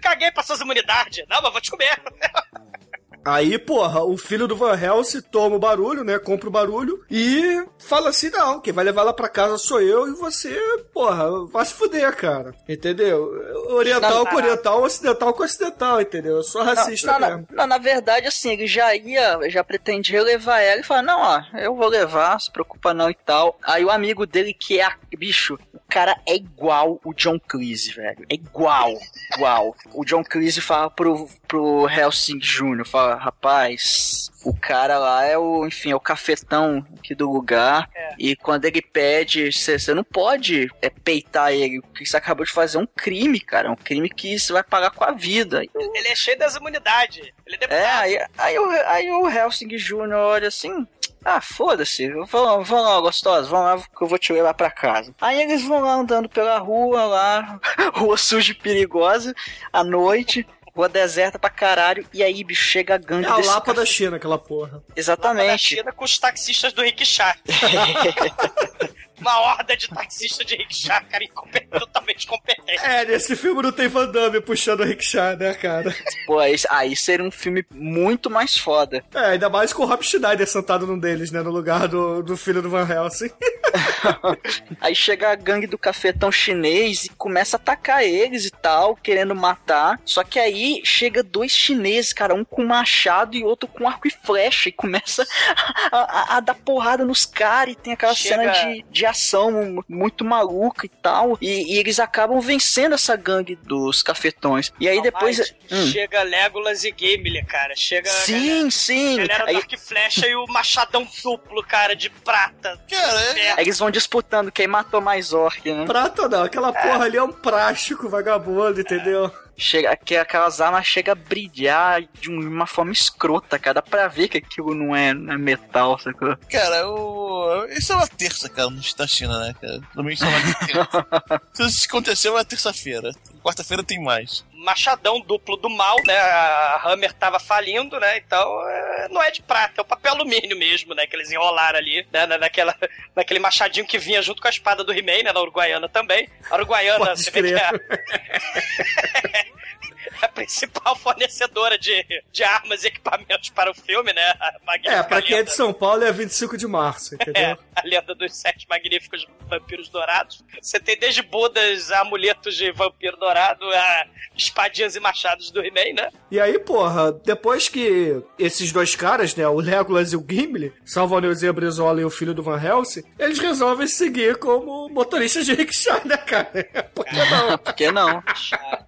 Caguei pra suas imunidades. Não, mas vou te comer. Aí, porra, o filho do Van Helsing toma o barulho, né? Compra o barulho e fala assim: não, quem vai levar ela pra casa sou eu e você, porra, vai se fuder, cara. Entendeu? Oriental Não, com oriental, ocidental com ocidental, entendeu? Eu sou racista Não, não, mesmo. não, na verdade, assim, ele já ia, já pretendia levar ela e falar, não, ó, eu vou levar, se preocupa não e tal. Aí o amigo dele, que é a, bicho, o cara é igual o John Cleese, velho. É igual, igual. O John Cleese fala pro, pro Helsing Jr., fala, rapaz, o cara lá é o, enfim, é o cafetão aqui do lugar. É. E quando ele pede, você não pode é, peitar ele. O que você acabou de fazer um crime, cara. Um crime que você vai pagar com a vida. Ele é cheio das imunidades. Ele é deputado. É, aí, aí, o, aí o Helsing Jr. olha assim. Ah, foda-se, vão, vão lá, gostosa, vão lá que eu vou te levar pra casa. Aí eles vão lá andando pela rua, lá, rua suja e perigosa, à noite, rua deserta pra caralho, e aí, bicho, chega a gangue É a desse Lapa café- da China, aquela porra. Lá da Exatamente. China com os taxistas do rickshaw. Uma horda de taxistas de rickshaw, cara, incompetente, totalmente competente. É, nesse filme não tem Van Damme puxando o rickshaw, né, cara? Pô, aí, aí seria um filme muito mais foda. É, ainda mais com o Rob Schneider sentado num deles, né, no lugar do, do filho do Van Helsing. Aí chega a gangue do cafetão chinês e começa a atacar eles e tal, querendo matar. Só que aí chega dois chineses, cara, um com machado e outro com arco e flecha, e começa a, a- a dar porrada nos caras. E tem aquela Chega- cena de, de ação muito maluca e tal. E, e eles acabam vencendo essa gangue dos cafetões. E aí depois. Mas Hum. Chega Legolas e Gimli, cara. Chega Sim, sim. galera, galera Aí- e flecha e o machadão duplo, cara, de prata. Cara, é- Aí eles vão disputando quem matou mais orc, né? Prata não, aquela porra ali é um prástico vagabundo, entendeu? Chega, que aquelas armas chegam a brilhar de um- uma forma escrota, cara. Dá pra ver que aquilo não é, não é metal, sacou? Cara, o... isso é uma terça, cara, no da China, né, cara? Domingo é uma terça. Se isso aconteceu, é terça-feira. Quarta-feira tem mais machadão duplo do mal, né? A Hammer tava falindo, né? Então é, não é de prata, é o papel alumínio mesmo, né? Que eles enrolaram ali, né? Naquela, naquele machadinho que vinha junto com a espada do He-Man, né? Na Uruguaiana também. A Uruguaiana, Pode você crer. vê que é... a principal fornecedora de, de armas e equipamentos para o filme, né? é, para quem é de São Paulo é 25 de março, é, entendeu? É, a lenda dos sete magníficos vampiros dourados. Você tem desde bodas, amuletos de vampiro dourado, a espadinhas e machados do He-Man, né? E aí, porra, depois que esses dois caras, né, o Legolas e o Gimli, salvam o Zé Brizola e o filho do Van Helsing, eles resolvem seguir como motoristas de rickshaw, né, cara? Por que não? Por que não?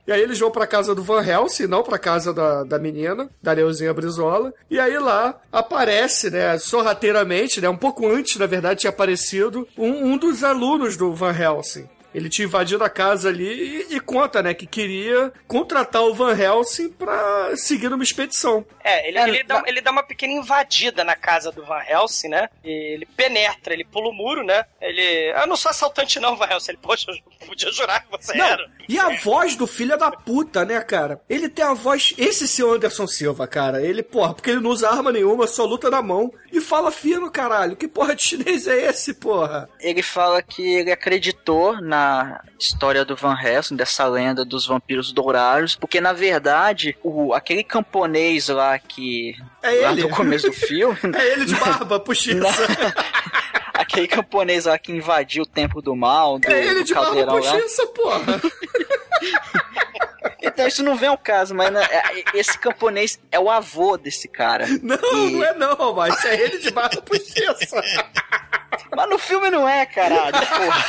e aí eles vão pra casa do Van Helsing, não pra casa da, da menina, da Neuzinha Brizola. E aí lá aparece, né, sorrateiramente, né, um pouco antes, na verdade, tinha aparecido um, um dos alunos do Van Helsing, ele tinha invadido a casa ali e, e, conta, né, que queria contratar o Van Helsing pra seguir uma expedição. É, ele, é, ele, dá, ele dá uma pequena invadida na casa do Van Helsing, né? ele penetra, ele pula o muro, né? Ele. Ah, não sou assaltante, não, Van Helsing. Ele, poxa, eu podia jurar que você não, era. E a voz do filho da puta, né, cara? Ele tem a voz. Esse seu Anderson Silva, cara, ele, porra, porque ele não usa arma nenhuma, só luta na mão e fala fino, caralho. Que porra de chinês é esse, porra? Ele fala que ele acreditou na história do Van Helsing, dessa lenda dos vampiros dourados, porque na verdade, o, aquele camponês lá que. É lá ele. no começo do filme. é ele de barba, puxiça. aquele camponês lá que invadiu o tempo do mal. Do, é ele do de barba, puxiça, porra. Então, isso não vem ao caso, mas né, é, esse camponês é o avô desse cara. Não, e... não é não, mas é ele de barba puxiça. Mas no filme não é, caralho, porra.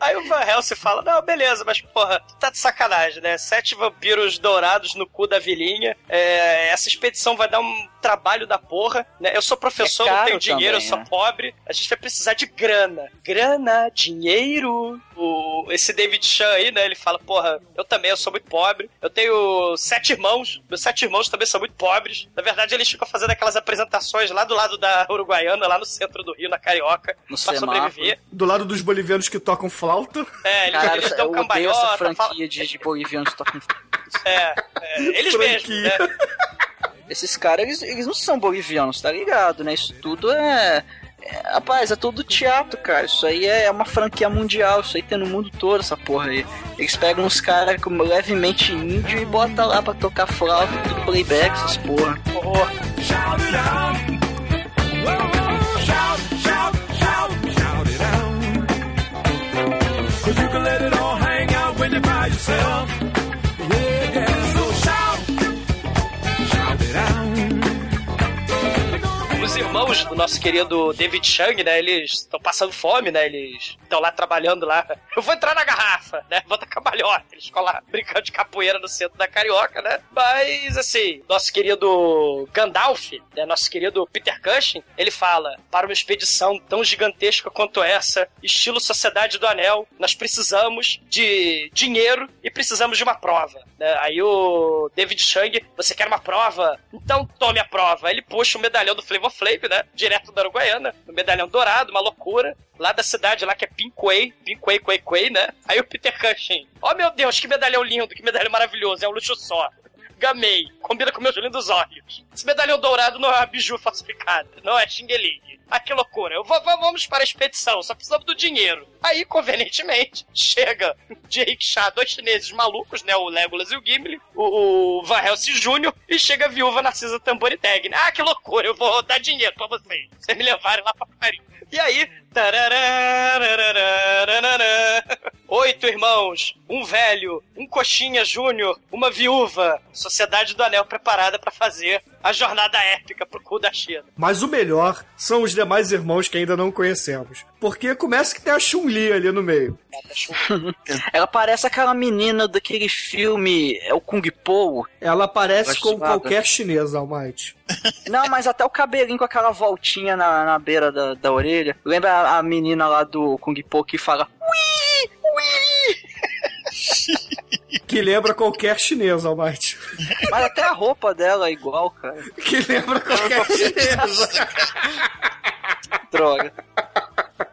Aí o Van Helsing fala: Não, beleza, mas porra, tá de sacanagem, né? Sete vampiros dourados no cu da vilinha. É, essa expedição vai dar um trabalho da porra, né? Eu sou professor, é não tenho dinheiro, também, eu sou né? pobre. A gente vai precisar de grana. Grana, dinheiro. O, esse David Chan aí, né? Ele fala: Porra, eu também, eu sou muito pobre. Eu tenho sete irmãos. Meus sete irmãos também são muito pobres. Na verdade, eles ficam fazendo aquelas apresentações lá do lado da Uruguaiana, lá no centro do Rio, na Carioca, no pra semáforo. sobreviver. Do lado dos bolivianos que tocam flauta. É, eles, Cara, eles dão. Essa franquia fala... de, de bolivianos que tocam flauta. É, é eles franquia. mesmos, né? Esses caras, eles, eles não são bolivianos, tá ligado, né? Isso tudo é... É, rapaz, é todo teatro, cara. Isso aí é, é uma franquia mundial. Isso aí tem no mundo todo, essa porra aí. Eles pegam uns caras levemente índio e botam lá pra tocar flauta, tudo playback, essas porra. Porra. can let it all hang out when you're by yourself. Yeah. os irmãos do nosso querido David Chang, né? Eles estão passando fome, né? Eles estão lá trabalhando lá. Eu vou entrar na garrafa, né? Vou dar cabalhota. Eles ficam lá brincando de capoeira no centro da Carioca, né? Mas, assim, nosso querido Gandalf, né? Nosso querido Peter Cushing, ele fala: para uma expedição tão gigantesca quanto essa, estilo Sociedade do Anel, nós precisamos de dinheiro e precisamos de uma prova. Né? Aí o David Chang, você quer uma prova? Então tome a prova. Ele puxa o medalhão do Flavor Flame, né? Direto da Uruguaiana, no medalhão dourado, uma loucura. Lá da cidade lá que é Pinquay, Pinquay, Quay, Quay, né? Aí o Peter Cushing, ó oh, meu Deus, que medalhão lindo, que medalhão maravilhoso, é um luxo só gamei. Combina com meus lindos olhos. Esse medalhão dourado não é uma biju falsificada, não é Xingeling. Ah, que loucura. Eu vou, vamos para a expedição, só precisamos do dinheiro. Aí, convenientemente, chega de rickshaw dois chineses malucos, né? O Legolas e o Gimli, o, o Van Helsing Jr. e chega a viúva Narcisa Tamboriteg. Ah, que loucura, eu vou dar dinheiro pra vocês. Vocês me levarem lá pra Paris. E aí, Oito irmãos, um velho, um coxinha júnior, uma viúva. Sociedade do Anel preparada para fazer a jornada épica pro cu da China. Mas o melhor são os demais irmãos que ainda não conhecemos. Porque começa que tem a Chun-Li ali no meio. Ela parece aquela menina daquele filme, é o Kung Po. Ela parece Gosto com de nada. qualquer chinês, Almighty. Não, mas até o cabelinho com aquela voltinha na, na beira da, da orelha. Lembra a, a menina lá do Kung Po que fala Ui! Ui! Que lembra qualquer chinês, Almighty. Mas até a roupa dela é igual, cara. Que lembra qualquer chinês. Droga.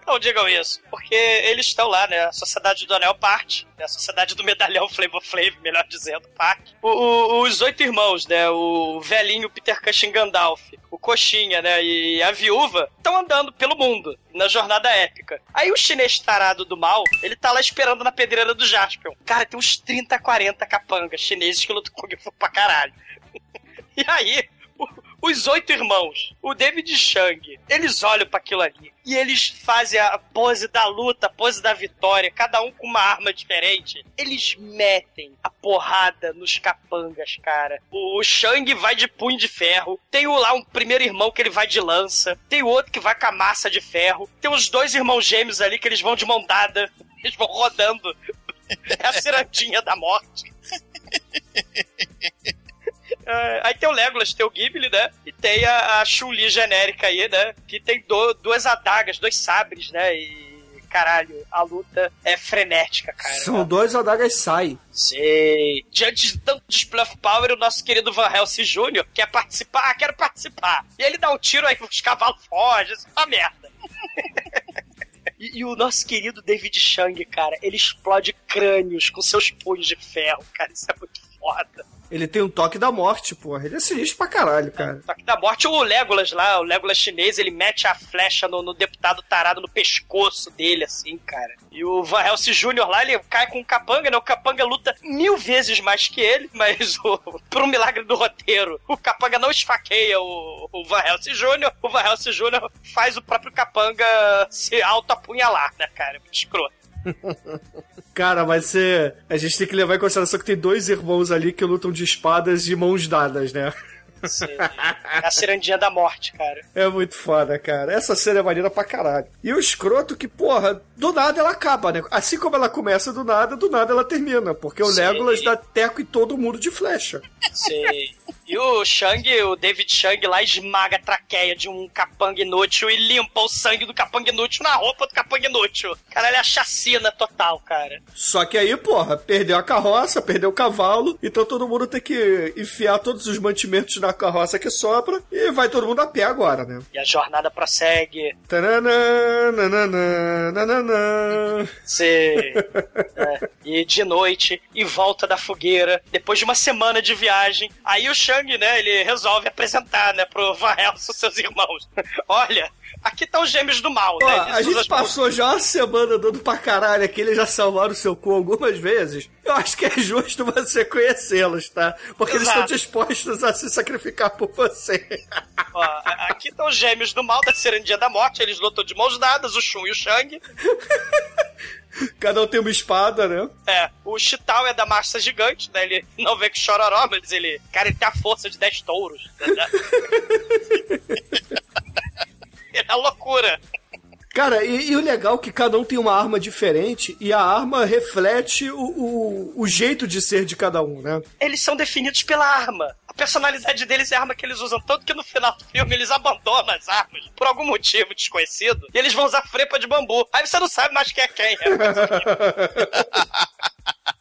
Não digam isso, porque eles estão lá, né? A Sociedade do Anel parte, né? a Sociedade do Medalhão Flavor Flav, melhor dizendo, parte. O- o- os oito irmãos, né? O velhinho Peter Cushing Gandalf, o Coxinha, né? E a viúva estão andando pelo mundo, na jornada épica. Aí o chinês tarado do mal, ele tá lá esperando na pedreira do Jaspion. Cara, tem uns 30, 40 capangas chineses que lutam Kung Fu pra caralho. E aí, o- os oito irmãos, o David Shang, eles olham pra aquilo ali e eles fazem a pose da luta, a pose da vitória, cada um com uma arma diferente. Eles metem a porrada nos capangas, cara. O, o Shang vai de punho de ferro, tem o lá um primeiro irmão que ele vai de lança, tem o outro que vai com a massa de ferro, tem os dois irmãos gêmeos ali que eles vão de mão dada, eles vão rodando. É a cirandinha da morte. É, aí tem o Legolas, tem o Ghibli, né? E tem a, a Chun-Li genérica aí, né? Que tem do- duas adagas, dois sabres, né? E, caralho, a luta é frenética, cara. São dois adagas sai. Sei. Diante de tanto display of power, o nosso querido Van Helsing Jr. quer participar, ah, quero participar. E ele dá um tiro aí, os cavalos fogem, isso é uma merda. E, e o nosso querido David Chang, cara, ele explode crânios com seus punhos de ferro, cara. Isso é muito foda. Ele tem um toque da morte, porra. Ele é sinistro pra caralho, cara. Toque da morte, o Legolas lá, o Legolas chinês, ele mete a flecha no, no deputado tarado no pescoço dele, assim, cara. E o Van Helsing Jr. lá, ele cai com o Capanga, né? O Capanga luta mil vezes mais que ele, mas o, por um milagre do roteiro, o Capanga não esfaqueia o, o Van Helsing Jr., o Van Helsing Jr. faz o próprio Capanga se auto-apunhalar, né, cara? Muito escroto. Cara, mas você. A gente tem que levar em consideração que tem dois irmãos ali que lutam de espadas de mãos dadas, né? Assim, é a cirandinha da morte, cara. É muito foda, cara. Essa cena é maneira pra caralho. E o escroto que, porra, do nada ela acaba, né? Assim como ela começa do nada, do nada ela termina. Porque o Sim. Legolas dá teco em todo mundo de flecha. Sei. E o Shang, o David Shang lá esmaga a traqueia de um capanga inútil e limpa o sangue do capanga inútil na roupa do capanga inútil. Caralho, é a chacina total, cara. Só que aí, porra, perdeu a carroça, perdeu o cavalo, então todo mundo tem que enfiar todos os mantimentos na carroça que sobra e vai todo mundo a pé agora, né? E a jornada prossegue. Tananã, nananã, nananã. Sei. É. E de noite, em volta da fogueira, depois de uma semana de viagem, aí o Shang, né, ele resolve apresentar, né, pro Van Helsing seus irmãos. Olha, aqui tá os gêmeos do mal, Ó, né? a Eles gente usam- passou já uma semana dando pra caralho aqui, eles já salvaram o seu cu algumas vezes. Eu acho que é justo você conhecê-los, tá? Porque eles Exato. estão dispostos a se sacrificar por você. Ó, a- aqui estão os gêmeos do mal da Cirandinha da Morte, eles lutam de mãos dadas, o Shun e o Shang. Cada um tem uma espada, né? É, o Chitao é da massa gigante, né? Ele não vê que chororó, mas ele. Cara, ele tem a força de 10 touros. Né? é a loucura. Cara, e, e o legal é que cada um tem uma arma diferente e a arma reflete o, o, o jeito de ser de cada um, né? Eles são definidos pela arma. A personalidade deles é a arma que eles usam, tanto que no final do filme eles abandonam as armas por algum motivo desconhecido e eles vão usar frepa de bambu. Aí você não sabe mais quem é quem. É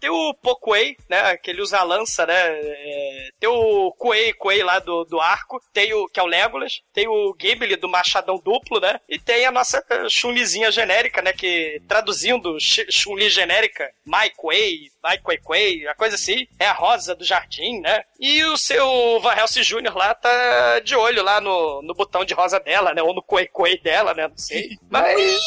Tem o Pokuei, né? Que ele usa a lança, né? é, Tem o Kuei, Kuei lá do, do arco. Tem o que é o Legolas. Tem o Ghibli do machadão duplo, né? E tem a nossa eh, Chun-Lizinha genérica, né? Que traduzindo Ch- Chun-Li genérica, Mai Kuei, Mai Kuei Kuei, a coisa assim. É a rosa do jardim, né? E o seu Van Helsing Jr. lá tá de olho lá no, no botão de rosa dela, né? Ou no Kuei Kuei dela, né? Não sei. Mas...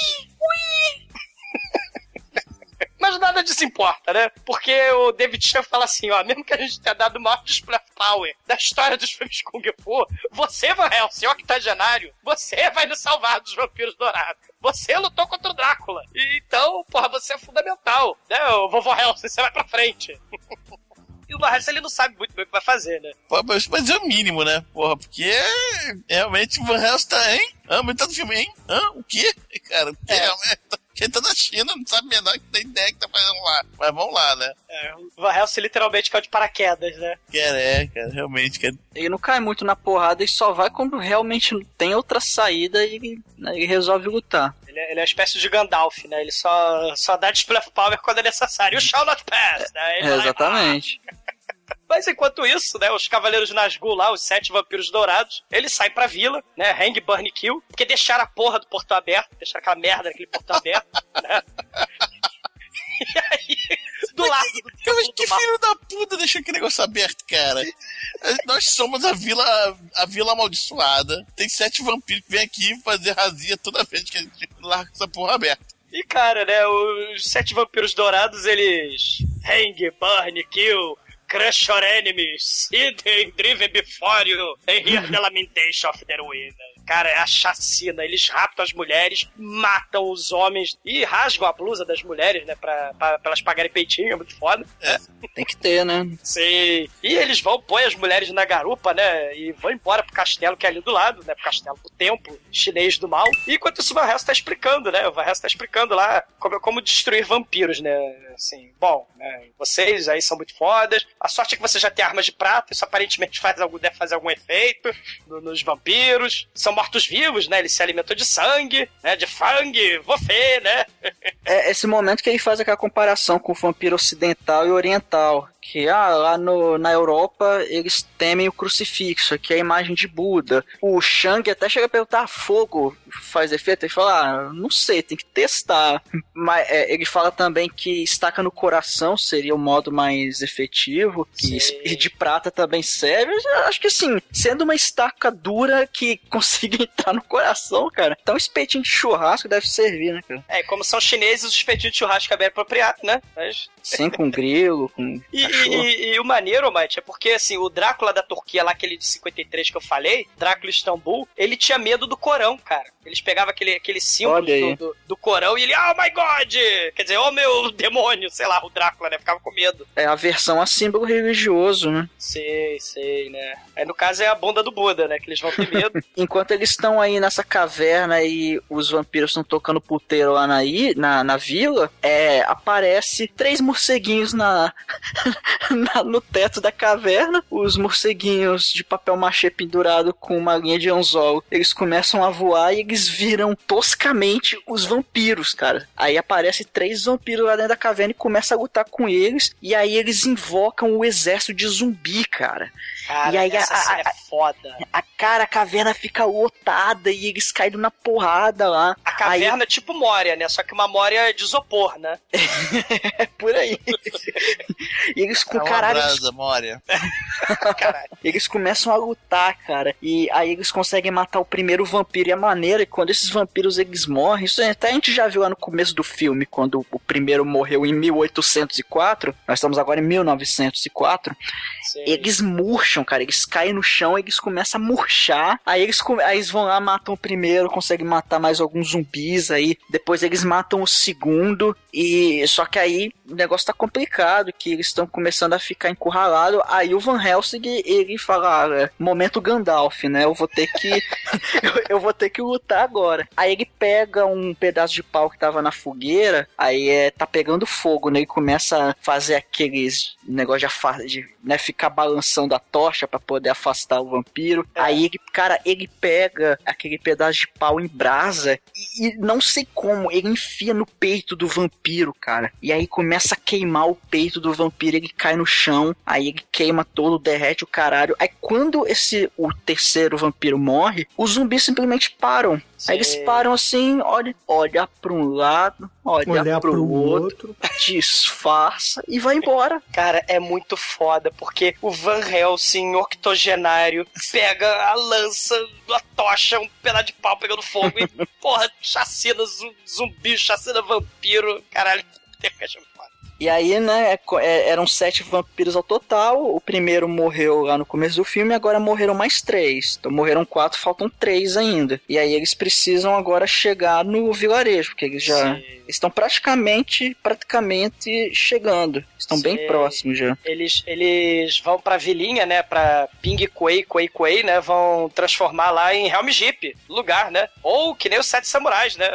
Mas nada disso importa, né? Porque o David Chan fala assim, ó, mesmo que a gente tenha dado o maior display power da história dos filmes Kung Fu, você, Van Helsing, octogenário, você vai nos salvar dos vampiros dourados. Você lutou contra o Drácula. E Então, porra, você é fundamental, né, o vovô Helsing, você vai pra frente. E o Helsing, ele não sabe muito bem o que vai fazer, né? Pô, mas, mas é o mínimo, né? Porra, porque realmente o Van Helsing tá, hein? Ah, mas tá no filme, hein? Hã? O quê? Cara, porque realmente... Quem tá na China não sabe menor que tem ideia que tá fazendo lá. Mas vamos lá, né? É, o Van Helsing literalmente caiu de paraquedas, né? Quer é, cara, realmente. Quer... Ele não cai muito na porrada e só vai quando realmente tem outra saída e ele, né, ele resolve lutar. Ele é, ele é uma espécie de Gandalf, né? Ele só, só dá display of power quando é necessário. You shall not pass, né? Ele É, vai- exatamente. Mas enquanto isso, né, os Cavaleiros Nazgûl lá, os sete vampiros dourados, eles saem pra vila, né, hang, burn e kill, porque deixaram a porra do portão aberto, deixaram aquela merda daquele portão aberto, né. E aí, do lado do que mal- filho da puta deixou aquele negócio aberto, cara? Nós somos a vila, a vila amaldiçoada. Tem sete vampiros que vêm aqui fazer razia toda vez que a gente larga essa porra aberta. E cara, né, os sete vampiros dourados, eles hang, burn, kill, crush your enemies, hidden, driven before you, and hear the lamentation of their winner. Cara, é a chacina. Eles raptam as mulheres, matam os homens e rasgam a blusa das mulheres, né? Pra, pra, pra elas pagarem peitinho, é muito foda. Tem que ter, né? Sim. E eles vão, põem as mulheres na garupa, né? E vão embora pro castelo que é ali do lado, né? Pro castelo, pro templo chinês do mal. E enquanto isso, o Van Helsing tá explicando, né? O Van Helsing tá explicando lá como, como destruir vampiros, né? Assim, bom, né? Vocês aí são muito fodas. A sorte é que você já tem armas de prata, isso aparentemente faz algum, deve fazer algum efeito no- nos vampiros. São mortos-vivos, né? Eles se alimentam de sangue, né? De fang, vofê, né? É esse momento que ele faz aquela comparação com o vampiro ocidental e oriental. Que ah, lá no, na Europa eles temem o crucifixo, que é a imagem de Buda. O Shang até chega a perguntar: "Ah, fogo faz efeito? Ele fala: ah, não sei, tem que testar. Mas é, ele fala também que estaca no coração seria o modo mais efetivo, que e de prata também serve. Eu acho que assim, sendo uma estaca dura que consiga entrar no coração, cara, então um espetinho de churrasco deve servir, né, cara? É, como são chineses, os espetinhos de churrasco é bem apropriado, né? Mas Sim, com grilo, com E, e- e o maneiro, Mate, é porque assim, o Drácula da Turquia, lá aquele de 53 que eu falei, Drácula Istambul, ele tinha medo do Corão, cara. Eles pegavam aquele, aquele símbolo do, do, do Corão e ele, oh my god! Quer dizer, oh meu demônio, sei lá, o Drácula, né? Ficava com medo. É a versão a símbolo religioso, né? Sei, sei, né? Aí no caso é a bunda do Buda, né? Que eles vão ter medo. Enquanto eles estão aí nessa caverna e os vampiros estão tocando puteiro lá na, na, na vila, é, aparece três morceguinhos na, na- no teto da caverna. Os morceguinhos de papel machê pendurado com uma linha de anzol. Eles começam a voar e eles viram toscamente os vampiros, cara. Aí aparece três vampiros lá dentro da caverna e começa a lutar com eles. E aí eles invocam o exército de zumbi, cara. Cara, E aí, a- a- é foda. A cara, a caverna fica lotada e eles caem na porrada lá. A caverna é tipo Moria, né? Só que uma Moria de isopor, né? É por aí. E eles com É caralho, brasa, Mória. Caralho. eles começam a lutar, cara. E aí eles conseguem matar o primeiro vampiro. E a maneira é que quando esses vampiros eles morrem, isso até a gente já viu lá no começo do filme, quando o primeiro morreu em 1804, nós estamos agora em 1904. Sei. Eles murcham, cara. Eles caem no chão, eles começam a murchar. Aí eles, come- aí eles vão lá, matam o primeiro, conseguem matar mais alguns zumbis aí. Depois eles matam o segundo. E só que aí o negócio tá complicado, que eles estão começando a ficar encurralados. Aí o Van Helsing, ele fala, ah, é, momento Gandalf, né? Eu vou ter que eu, eu vou ter que lutar agora. Aí ele pega um pedaço de pau que tava na fogueira, aí é, tá pegando fogo, né? Ele começa a fazer aqueles negócio de, de né, ficar balançando a tocha pra poder afastar o vampiro. Aí ele, cara, ele pega aquele pedaço de pau em brasa e, e não sei como, ele enfia no peito do vampiro, cara. E aí começa a queimar o peito do vampiro, ele cai no chão, aí ele queima todo, derrete o caralho. Aí quando esse o terceiro vampiro morre, os zumbis simplesmente param. Aí eles Sim. param assim, olha, olha para um lado, olha, Olhar pro, pro outro, disfarça e vai embora. Cara, é muito foda, porque o Van Helsing, octogenário, pega a lança, a tocha, um pedaço de pau pegando fogo e, porra, chacina zu- zumbi, chacina vampiro, caralho, E aí, né, é é- eram sete vampiros ao total. O primeiro morreu lá no começo do filme, agora morreram mais três. Então morreram quatro, faltam três ainda. E aí eles precisam agora chegar no vilarejo, porque eles já Sim. estão praticamente, praticamente chegando. Estão bem Sim. próximos já. Eles, eles vão pra vilinha, né, pra Ping Quei, Quei Quei, né, vão transformar lá em Helm Jeep, lugar, né? Ou que nem os Sete Samurais, né?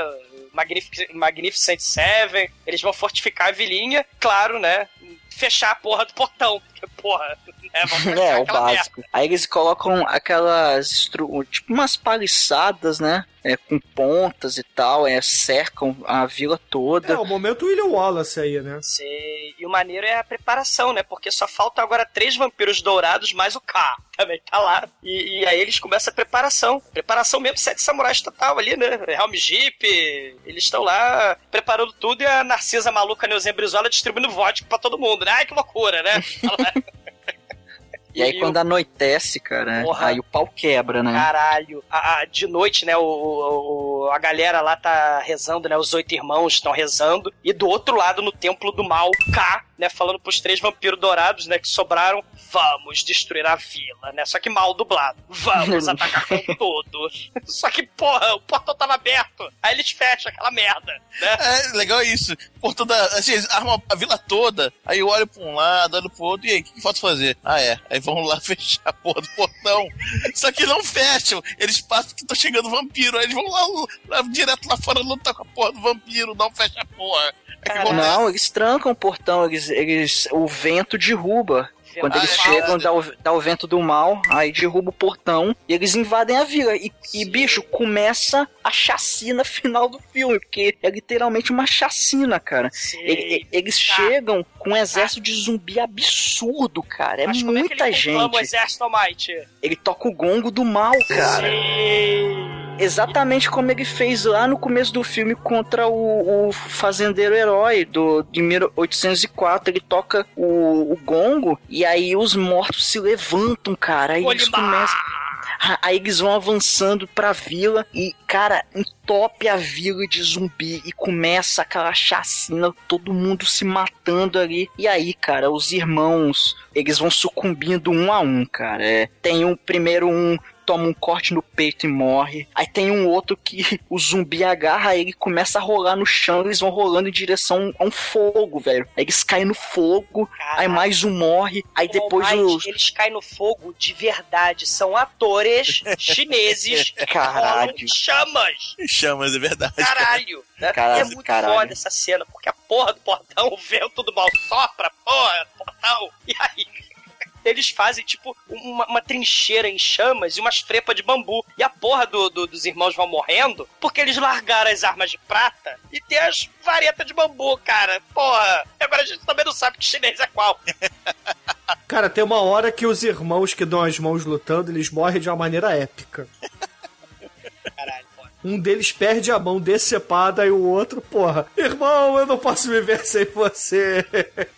Magnific- Magnificent Seven, eles vão fortificar a vilinha, claro, né? Fechar a porra do portão. Porque, porra, é, vamos É, o aquela merda. básico. Aí eles colocam aquelas, estru- tipo umas paliçadas, né? É, com pontas e tal, é, cercam a vila toda. É, o momento William Wallace aí, né? Sei. E o maneiro é a preparação, né? Porque só falta agora três vampiros dourados mais o K. Também tá lá. E, e aí eles começam a preparação. Preparação mesmo, sete samurais total ali, né? Helm Jeep. Eles estão lá preparando tudo e a Narcisa maluca Neuzen Brizola distribuindo vodka pra todo mundo, né? Ai, que loucura, né? E aí quando anoitece, cara, Porra. aí o pau quebra, né? Caralho. A- a- de noite, né, o, o- a galera lá tá rezando, né? Os oito irmãos estão rezando. E do outro lado, no templo do mal, K, né, falando pros três vampiros dourados, né, que sobraram, vamos destruir a vila, né? Só que mal dublado. Vamos atacar com tudo. Só que, porra, o portão tava aberto. Aí eles fecham aquela merda, né? É, legal isso. Por toda. Assim, eles armam a vila toda. Aí eu olho pra um lado, olho pro outro. E aí, o que, que falta fazer? Ah, é. Aí vamos lá fechar a porra do portão. Só que não fecham. Eles passam que tá chegando vampiro. Aí eles vão lá, lá direto lá fora lutar com a porra do vampiro. Não fecha a porra. É acontece. Não, eles trancam o portão, eles, eles, o vento derruba. Quando Ah, eles é chegam, dá o, dá o vento do mal, aí derruba o portão e eles invadem a vila. E, e, bicho, começa a chacina final do filme, porque é literalmente uma chacina, cara. Sim. E- e- eles Tá. chegam com um exército de zumbi absurdo, cara. É Mas como é que muita ele conclama o gente. exército Almighty? Ele toca o gongo do mal, cara. Sim. Exatamente como ele fez lá no começo do filme contra o, o fazendeiro herói do, de 1804. Ele toca o, o gongo e aí os mortos se levantam, cara. Aí eles Olimar! começam. Ah, Aí eles vão avançando pra vila e, cara, entope a vila de zumbi e começa aquela chacina, todo mundo se matando ali. E aí, cara, os irmãos, eles vão sucumbindo um a um, cara. É, tem um, primeiro um toma um corte no peito e morre. Aí tem um outro que o zumbi agarra ele começa a rolar no chão. Eles vão rolando em direção a um fogo, velho. Aí eles caem no fogo. Aí mais um morre. Aí depois All Might, os. eles caem no fogo de verdade. São atores chineses que Caralho. chamas. Chamas, é verdade. Caralho. né? Caralho, é muito caralho. foda essa cena, porque a porra do portão, o vento do mal sopra, porra, do portão. E aí... Eles fazem, tipo, uma, uma trincheira em chamas e umas frepas de bambu. E a porra do- do- dos irmãos vão morrendo porque eles largaram as armas de prata e tem as varetas de bambu, cara. Porra. Agora a gente também não sabe que chinês é qual. Cara, tem uma hora que os irmãos que dão as mãos lutando, eles morrem de uma maneira épica. Caralho, porra. Um deles perde a mão decepada e o outro, porra, irmão, eu não posso viver sem você.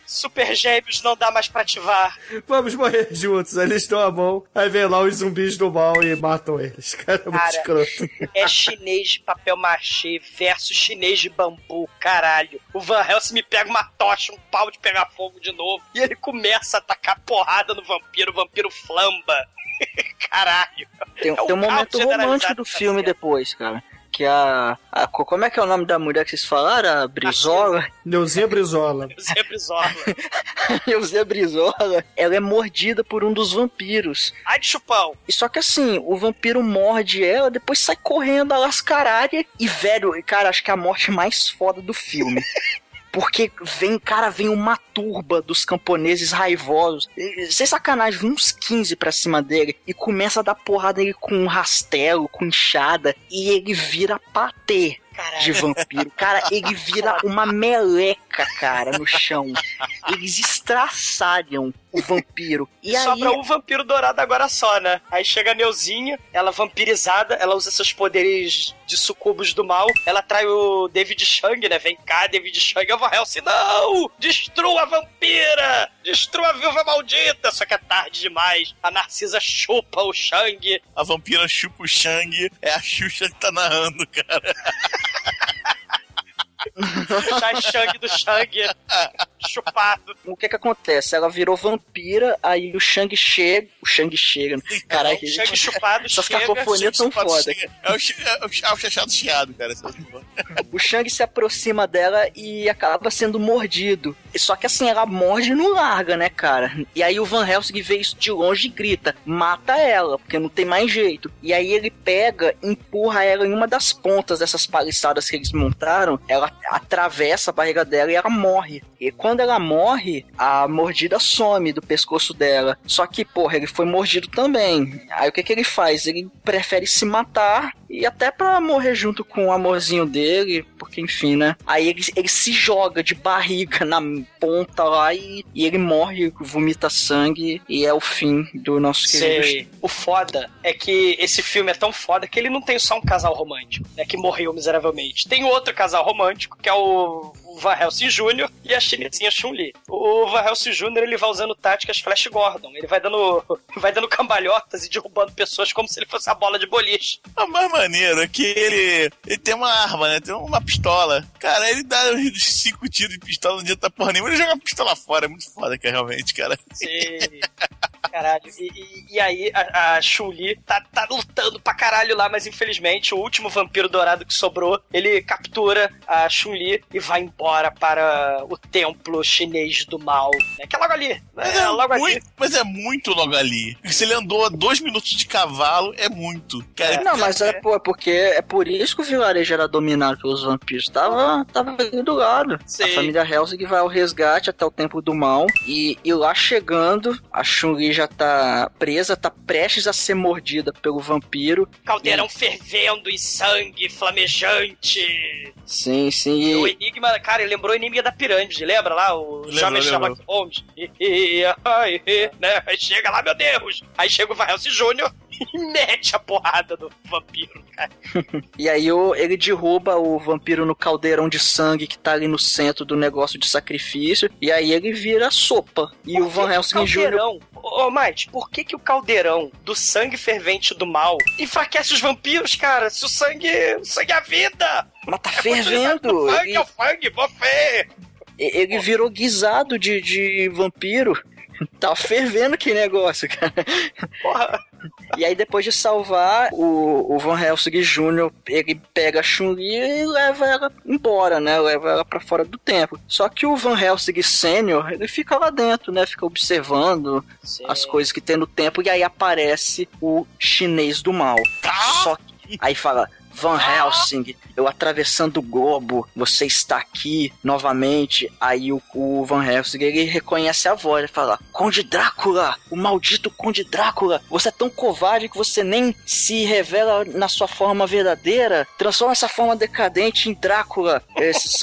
Super gêmeos não dá mais pra ativar. Vamos morrer juntos. Aí eles dão a mão, aí vem lá os zumbis do mal e matam eles. Cara, é muito Cara. escroto. É chinês de papel machê versus chinês de bambu, caralho. O Van Helsing me pega uma tocha, um pau de pegar fogo de novo. E ele começa a tacar porrada no vampiro, o vampiro flamba. caralho. Tem, É um tem um momento romântico do filme depois, cara. Que a, a. Como é que é o nome da mulher que vocês falaram? A Brizola? Neuzinha Brizola. Zé Brizola. Eusebia Brizola. Ela é mordida por um dos vampiros. Ai de chupão. E só que assim, o vampiro morde ela, depois sai correndo a lascaralha. E, velho, cara, acho que é a morte mais foda do filme. Porque vem, cara, vem uma turba dos camponeses raivosos. Sem sacanagem, vem uns 15 pra cima dele e começa a dar porrada nele com um rastelo, com enxada. E ele vira patê de Caralho. vampiro. Cara, ele vira uma meleca, cara, no chão. Eles estraçalham o vampiro. E aí. Sobra um vampiro dourado agora só, né? Aí chega a Neuzinha, ela vampirizada, ela usa seus poderes de sucubos do mal, ela trai o David Chang, né? Vem cá, David Chang, eu vou Hellsing, não! Destrua a vampira! Destrua a viúva maldita! Só que é tarde demais. A Narcisa chupa o Shang. A vampira chupa o Shang. É a Xuxa que tá narrando, cara. Sai Shang do Shang. Chupado. O que que acontece? Ela virou vampira, aí o Shang chega. O Shang chega. Caralho, O Shang chupado essas chega. cacofonias tão foda. Shang. É o, é o, é o chachado chiado, cara. O Shang se aproxima dela e acaba sendo mordido. Só que assim, ela morde e não larga, né, cara? E aí o Van Helsing vê isso de longe e grita: mata ela, porque não tem mais jeito. E aí ele pega, empurra ela em uma das pontas dessas paliçadas que eles montaram. Ela, atravessa a barriga dela e ela morre. E quando ela morre, a mordida some do pescoço dela. Só que, porra, ele foi mordido também. Aí o que que ele faz? Ele prefere se matar e até pra morrer junto com o amorzinho dele, porque enfim, né? Aí ele, ele se joga de barriga na ponta lá e, e ele morre, vomita sangue e é o fim do nosso querido. Sei. O foda é que esse filme é tão foda que ele não tem só um casal romântico, né? Que morreu miseravelmente. Tem outro casal romântico, que é o Van Helsing Jr. e a chinesinha Chun-Li. O Van Helsing Jr. ele vai usando táticas Flash Gordon. Ele vai dando, vai dando cambalhotas e derrubando pessoas como se ele fosse a bola de boliche. A mais maneiro é que ele, ele tem uma arma, né? Tem uma pistola. Cara, ele dá uns cinco tiros de pistola no dia da porra nenhuma, ele joga a pistola fora. É muito foda, cara, realmente, cara. Sim. Caralho. E, e- e aí a, a Chun-Li tá, tá lutando pra caralho lá, mas infelizmente o último vampiro dourado que sobrou, ele captura a Chun-Li e vai embora para o templo chinês do mal. Né? Que é logo ali. Mas É, é, logo ali. muito, mas é muito logo ali. Se ele andou dois minutos de cavalo, é muito. Cara, Não, mas é, pô, é porque é por isso que o vilarejo era dominado pelos vampiros. Tava, tava ali do lado. Sim. A família Helsing vai ao resgate até o Templo do Mal. E, e lá chegando, a Chun-Li já tá presa, tá prestes a ser mordida pelo vampiro. Caldeirão fervendo em sangue, flamejante. Sim, sim. O E, Enigma, cara, ele lembrou o Enigma da Pirâmide, lembra lá? O Lembro, jovem. Sherlock Holmes. E, e, ai, e, né? Aí chega lá, meu Deus! Aí chega o Varelse Júnior e mete a porrada do vampiro, cara. e aí o- ele derruba o vampiro no caldeirão de sangue que tá ali no centro do negócio de sacrifício. E aí ele vira sopa. E o Por Van Helsing Jr. Ô, ô, Mike, por que que o caldeirão do sangue fervente do mal enfraquece os vampiros, cara? Se o sangue, o sangue é a vida! Mas tá O fervendo. sangue E- é o sangue, você! Ele virou guisado de, de vampiro. Tá fervendo que negócio, cara. Porra! E aí, depois de salvar, o, o Van Helsing Jr., ele pega a Chun-Li e leva ela embora, né? Leva ela pra fora do templo. Só que o Van Helsing Sênior, ele fica lá dentro, né? Fica observando as coisas que tem no templo. E aí aparece o chinês do mal. Só que aí fala... Van Helsing, eu atravessando o globo, você está aqui novamente. Aí o, o Van Helsing ele reconhece a voz, ele fala: Conde Drácula, o maldito Conde Drácula, você é tão covarde que você nem se revela na sua forma verdadeira. Transforma essa forma decadente em Drácula.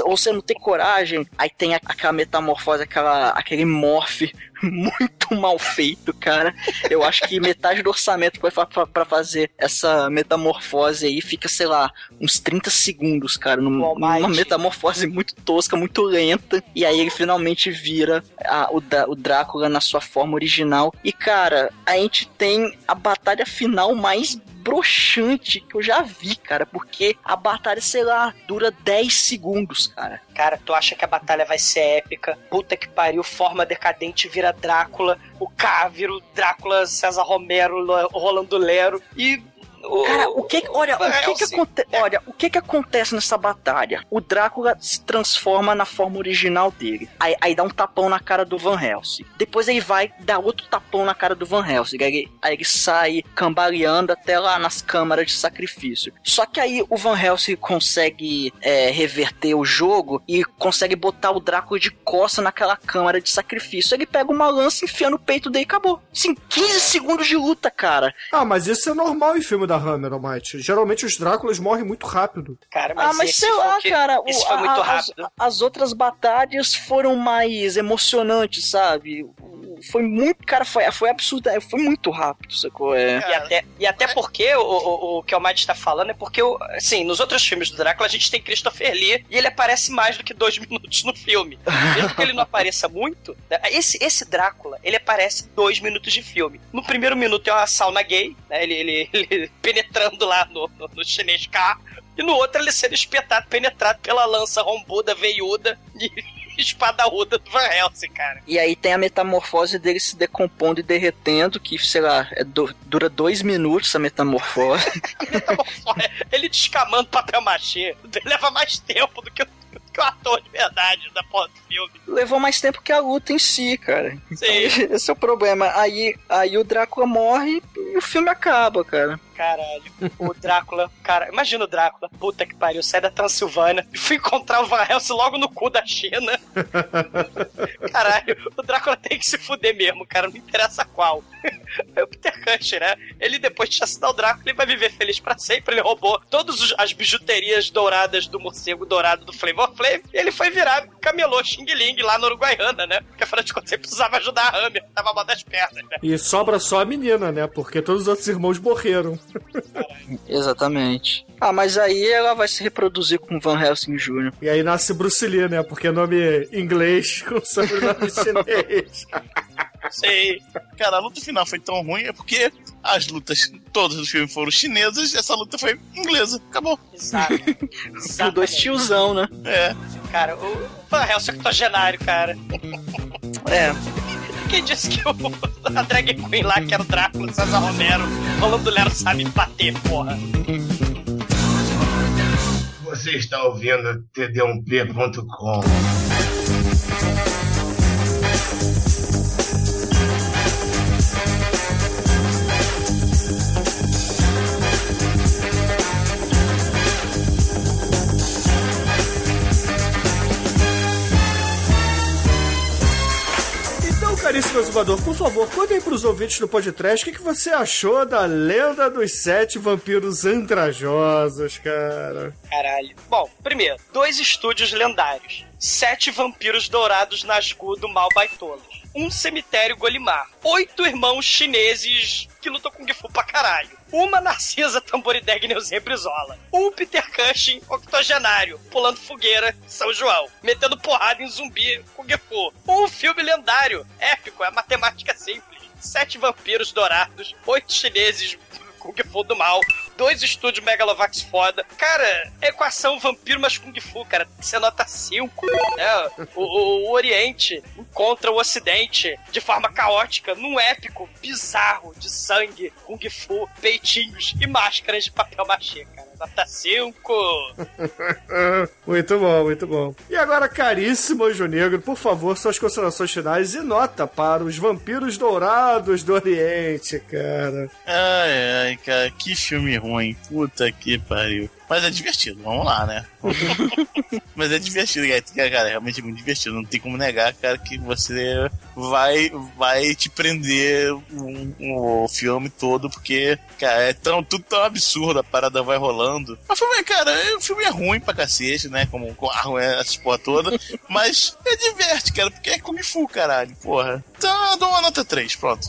Ou você não tem coragem. Aí tem aquela metamorfose, aquela, aquele morfe muito mal feito, cara. Eu acho que metade do orçamento pra fazer essa metamorfose aí fica, sei lá, uns 30 segundos, cara, numa Almighty. metamorfose muito tosca, muito lenta. E aí ele finalmente vira a- o, o Drácula na sua forma original. E, cara, a gente tem a batalha final mais broxante que eu já vi, cara, porque a batalha, sei lá, dura 10 segundos, cara. Cara, tu acha que a batalha vai ser épica? Puta que pariu, forma decadente vira Drácula, o K vira o Drácula César Romero, Rolando Lero e. O, Cara, o que, olha, o Van que que Helsing. acontece? Olha, o que que acontece nessa batalha? O Drácula se transforma na forma original dele. Aí, aí dá um tapão na cara do Van Helsing. Depois ele vai dar outro tapão na cara do Van Helsing. Aí, ele- aí ele sai cambaleando até lá nas câmaras de sacrifício. Só que aí o Van Helsing consegue é, reverter o jogo e consegue botar o Drácula de costa naquela câmara de sacrifício. Ele pega uma lança, enfia no peito dele e acabou. Sim, 15 segundos de luta, cara. Ah, mas isso é normal em filme da Hammer, Almighty. Geralmente os Dráculas morrem muito rápido. Cara, mas, ah, mas sei lá, que- cara. o- Esse foi a- muito as- rápido. As, outras batalhas foram mais emocionantes, sabe? Foi muito, cara, foi, foi absurdo, é, foi muito rápido, sacou? É. E até, e até porque o, o, o que o Mike está falando é porque, assim, nos outros filmes do Drácula a gente tem Christopher Lee e ele aparece mais do que dois minutos no filme. Mesmo que ele não apareça muito, né, esse, esse Drácula, ele aparece dois minutos de filme. No primeiro minuto é uma sauna gay, né, ele, ele, ele penetrando lá no, no, no chinês K, e no outro ele sendo espetado, penetrado pela lança rombuda, veiuda e espadaúda do Van Helsing, cara. E aí tem a metamorfose dele se decompondo e derretendo, que, sei lá, é do- dura dois minutos essa metamorfose. ele descamando papel machê leva mais tempo do que o, que o ator de verdade da porra do filme. Levou mais tempo que a luta em si, cara. Então, Sim. esse é o problema. Aí, aí o Drácula morre e o filme acaba, cara. Caralho. O Drácula, cara, imagina o Drácula. Puta que pariu, sai da Transilvânia e fui encontrar o Van Helsing logo no cu da China. Caralho, o Drácula tem que se fuder mesmo, cara, não interessa qual. É o Peter Cushing, né? Ele depois de assassinar o Drácula, ele vai viver feliz pra sempre. Ele roubou todas as bijuterias douradas do morcego dourado do Flavor Flav e ele foi virar camelô Xing Ling lá no Uruguaiana, né? Porque afinal de contas ele precisava ajudar a Hammer, tava mal das pernas, né? E sobra só a menina, né? Porque todos os outros irmãos morreram. Exatamente. Ah, mas aí ela vai se reproduzir com Van Helsing Jr. E aí nasce Bruce Lee, né? Porque é nome inglês com sobrenome chinês. Sei. Cara, a luta final foi tão ruim é porque as lutas todas dos filmes foram chinesas e essa luta foi inglesa. Acabou. Exato. Com dois tiozão, né? É. Cara, o Van Helsing é octogenário, cara. É. Quem disse que o, a drag queen lá, que era o Drácula, César Romero, falando do Lero sabe bater, porra. Você está ouvindo td1p.com. por favor, conta aí pros ouvintes do podcast o que, que você achou da lenda dos sete vampiros andrajosos, cara. Caralho. Bom, primeiro, dois estúdios lendários. Sete vampiros dourados Nazgûl do Mal Baitolos. Um cemitério Golimar. Oito irmãos chineses que lutam com Gifu pra caralho. Uma Narcisa Tamborideg Neuzinha. Um Peter Cushing octogenário, pulando fogueira São João. Metendo porrada em zumbi com Gifu. Um filme lendário, épico, é matemática simples. Sete vampiros dourados, oito chineses Kung Fu do mal, dois estúdios Megalovax foda. Cara, equação vampiro mais Kung Fu, cara. Você nota 5. Né? O, o- o Oriente encontra o Ocidente de forma caótica, num épico bizarro de sangue, Kung Fu, peitinhos e máscaras de papel machê. Nota 5. muito bom, muito bom. E agora, caríssimo Anjo Negro, por favor, suas considerações finais e nota para os vampiros dourados do Oriente, cara. Ai, ai, cara, que filme ruim. Puta que pariu. Mas é divertido, vamos lá, né? Mas é divertido, cara, cara, é realmente muito divertido. Não tem como negar, cara, que você vai, vai te prender o, o filme todo, porque, cara, é tão, tudo tão absurdo, a parada vai rolando. Mas o filme, cara, é- o filme é ruim pra cacete, né? Como com a essa porra toda. mas é diverte, cara, porque é Kung Fu, caralho, porra. Então eu dou uma nota 3, pronto.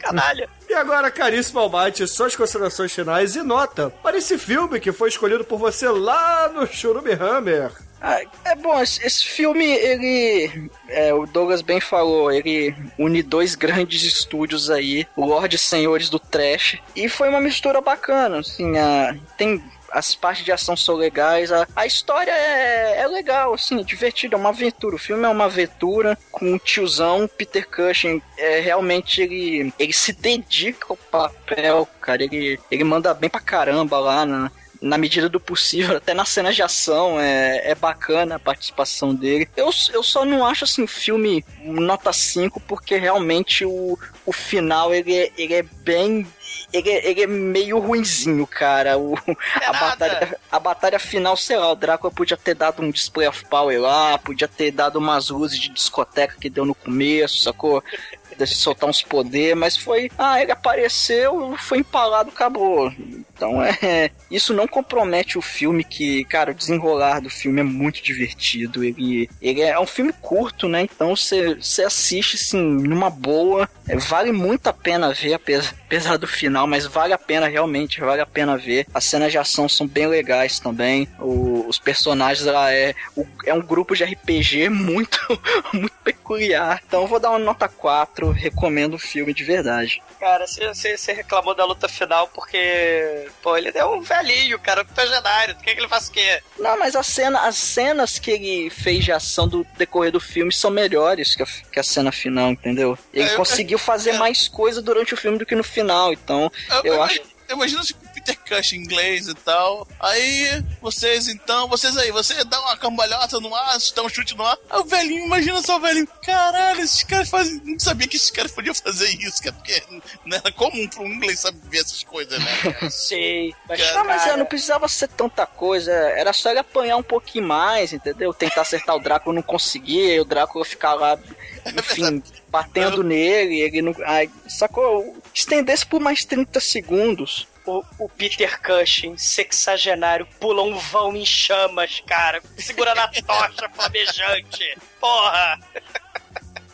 Canalha. E agora, caríssimo Almighty, suas considerações finais e nota para esse filme que foi escolhido por você lá no Churume Hammer. Ah, é bom, esse, esse filme, ele. é, o Douglas bem falou, ele une dois grandes estúdios aí, o Lorde Senhores do Trash, e foi uma mistura bacana, assim, a, tem. As partes de ação são legais, a, a história é, é legal, assim, é divertida, é uma aventura. O filme é uma aventura com um tiozão, Peter Cushing, é, realmente ele, ele se dedica ao papel, cara, ele, ele manda bem pra caramba lá na, na medida do possível, até nas cenas de ação, é, é bacana a participação dele. Eu, eu só não acho assim, filme nota 5, porque realmente o, o final ele é, ele é bem. Ele é, ele é meio ruinzinho, cara. O, a, nada. batalha, a batalha final, sei lá, o Drácula podia ter dado um display of power lá, podia ter dado umas luzes de discoteca que deu no começo, sacou? De soltar uns poderes, mas foi. Ah, ele apareceu, foi empalado, acabou. Então é. Isso não compromete o filme, que, cara, o desenrolar do filme é muito divertido. Ele, ele é um filme curto, né? Então você assiste, assim, numa boa. É, vale muito a pena ver, apesar, do final, mas vale a pena, realmente, vale a pena ver. As cenas de ação são bem legais também. O- os personagens lá é, o- é um grupo de RPG muito, muito peculiar. Então vou dar uma nota 4, recomendo o filme de verdade. Cara, você você reclamou da luta final porque, pô, ele é um velhinho, cara, octogenário. Tu quer que ele faça o quê? Não, mas a cena, as cenas que ele fez de ação do decorrer do filme são melhores que a, que a cena final, entendeu? Ele É, eu- conseguiu fazer é. mais coisa durante o filme do que no final, então eu, acho. Eu imagino se o Peter Cush em inglês e tal. Aí, vocês então, vocês aí, você dá uma cambalhota no ar, dá um chute no ar. Aí o velhinho, imagina só o velhinho, caralho, esses caras fazem. Não sabia que esses caras podiam fazer isso, cara, porque não era comum pro inglês saber essas coisas, né? Sei. Mas, Cara, Não, mas é, não precisava ser tanta coisa. Era só ele apanhar um pouquinho mais, entendeu? Tentar acertar o Drácula, não conseguia, e o Drácula ficar lá, enfim, batendo nele, ele não. Ai, sacou? Estendesse por mais 30 segundos. O, o Peter Cushing, sexagenário, pula um vão em chamas, cara, segurando a tocha flamejante. Porra!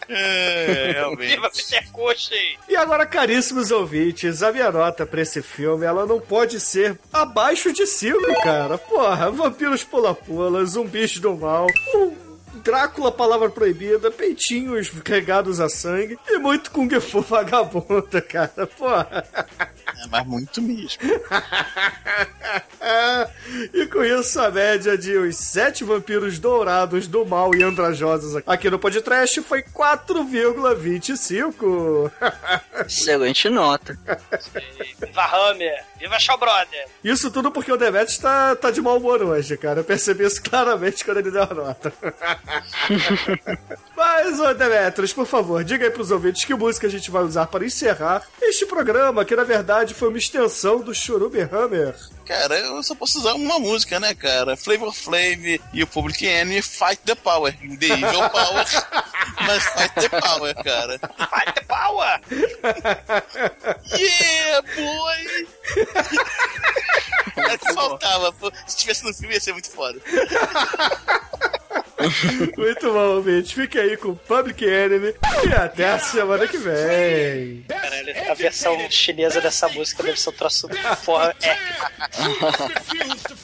É, realmente. Viva Peter Cushing! E agora, caríssimos ouvintes, a minha nota pra esse filme, ela não pode ser abaixo de 5, cara. Porra, vampiros pula-pula, zumbis do mal, um Drácula, palavra proibida, peitinhos regados a sangue e muito Kung Fu vagabundo, cara. Porra. Mas muito mesmo. e com isso, a média de os sete vampiros dourados do mal e andrajosos aqui no podcast foi 4,25. Excelente nota. Viva Hammer! Viva Shaw Brother! Isso tudo porque o Demetrius tá, tá de mau humor hoje, cara. Eu percebi isso claramente quando ele deu a nota. Mas, ô Demetrius, por favor, diga aí pros ouvintes que música a gente vai usar para encerrar este programa, que na verdade foi uma extensão do Churume Hammer. Cara, eu só posso usar uma música, né, cara? Flavor Flav e o Public Enemy Fight the Power. The Evil Power, mas Fight the Power, cara. Fight the power! Yeah, boy! Era o que faltava. pô. Se tivesse no filme ia ser muito foda. Muito bom, ouvintes. Fique aí com Public Enemy e até a semana que vem. Caralho, a versão chinesa dessa música deve ser um troço porra. É.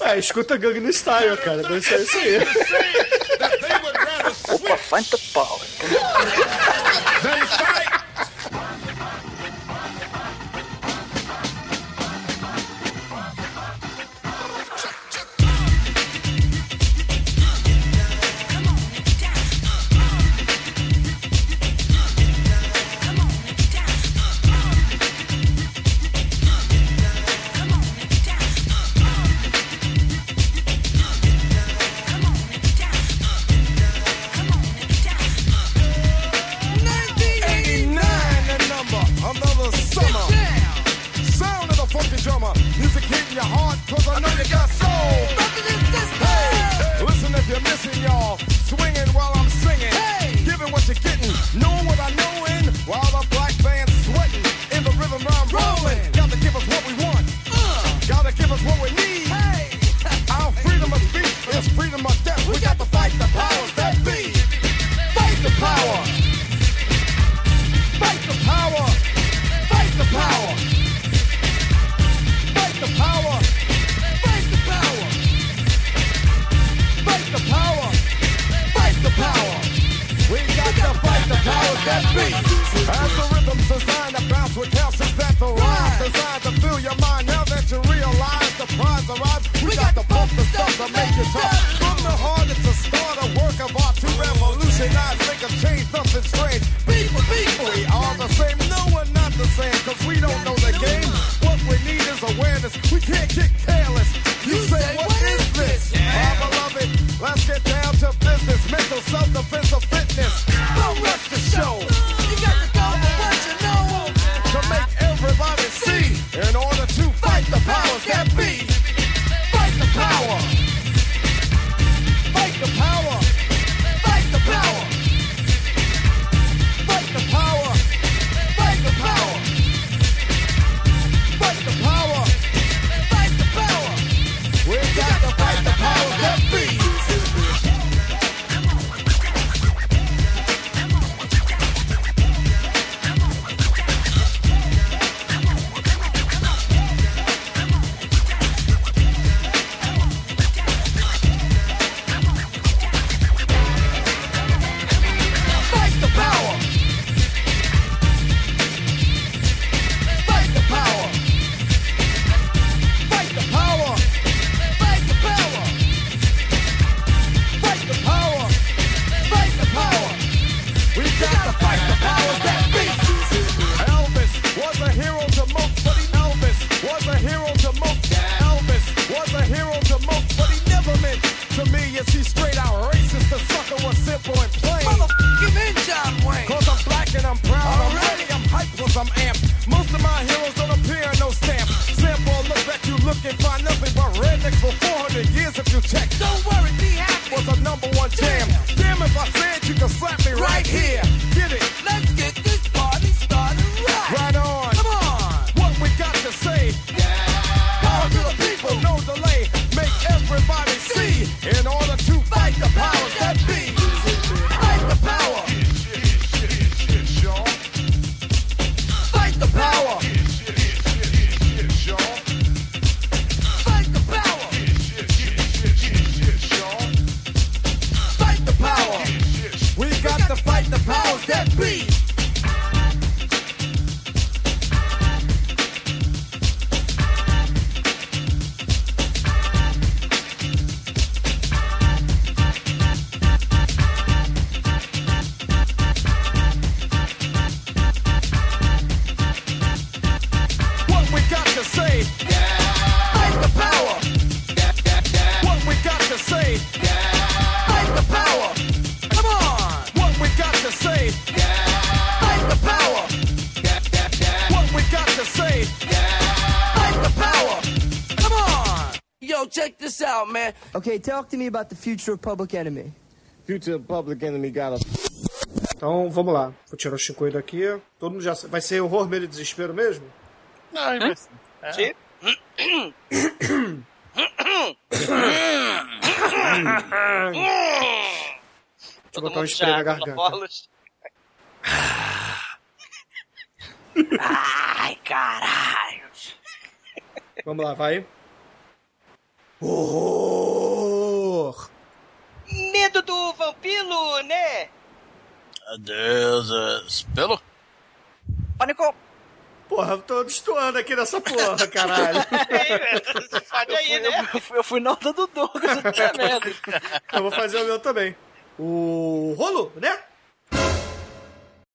É, escuta Gangnam Style, cara. Deve ser isso aí. Opa, find the power. Okay, talk to me about the future of Public Enemy. Future Public Enemy got a Então, vamos lá. Vou tirar o Shinkoi daqui. Todo mundo já... Vai ser horror, medo e desespero mesmo? Não, é assim. É. Sim. Deixa eu botar um spray na garganta. Ai, caralho. Vamos lá, vai. Horror! Medo do vampiro, né? Adeus, pelo? Pânico. Porra, eu tô destoando aqui nessa porra, caralho. Fode aí, né? Eu fui, eu fui na onda do Douglas, puta merda. Eu vou fazer o meu também. O rolo, né?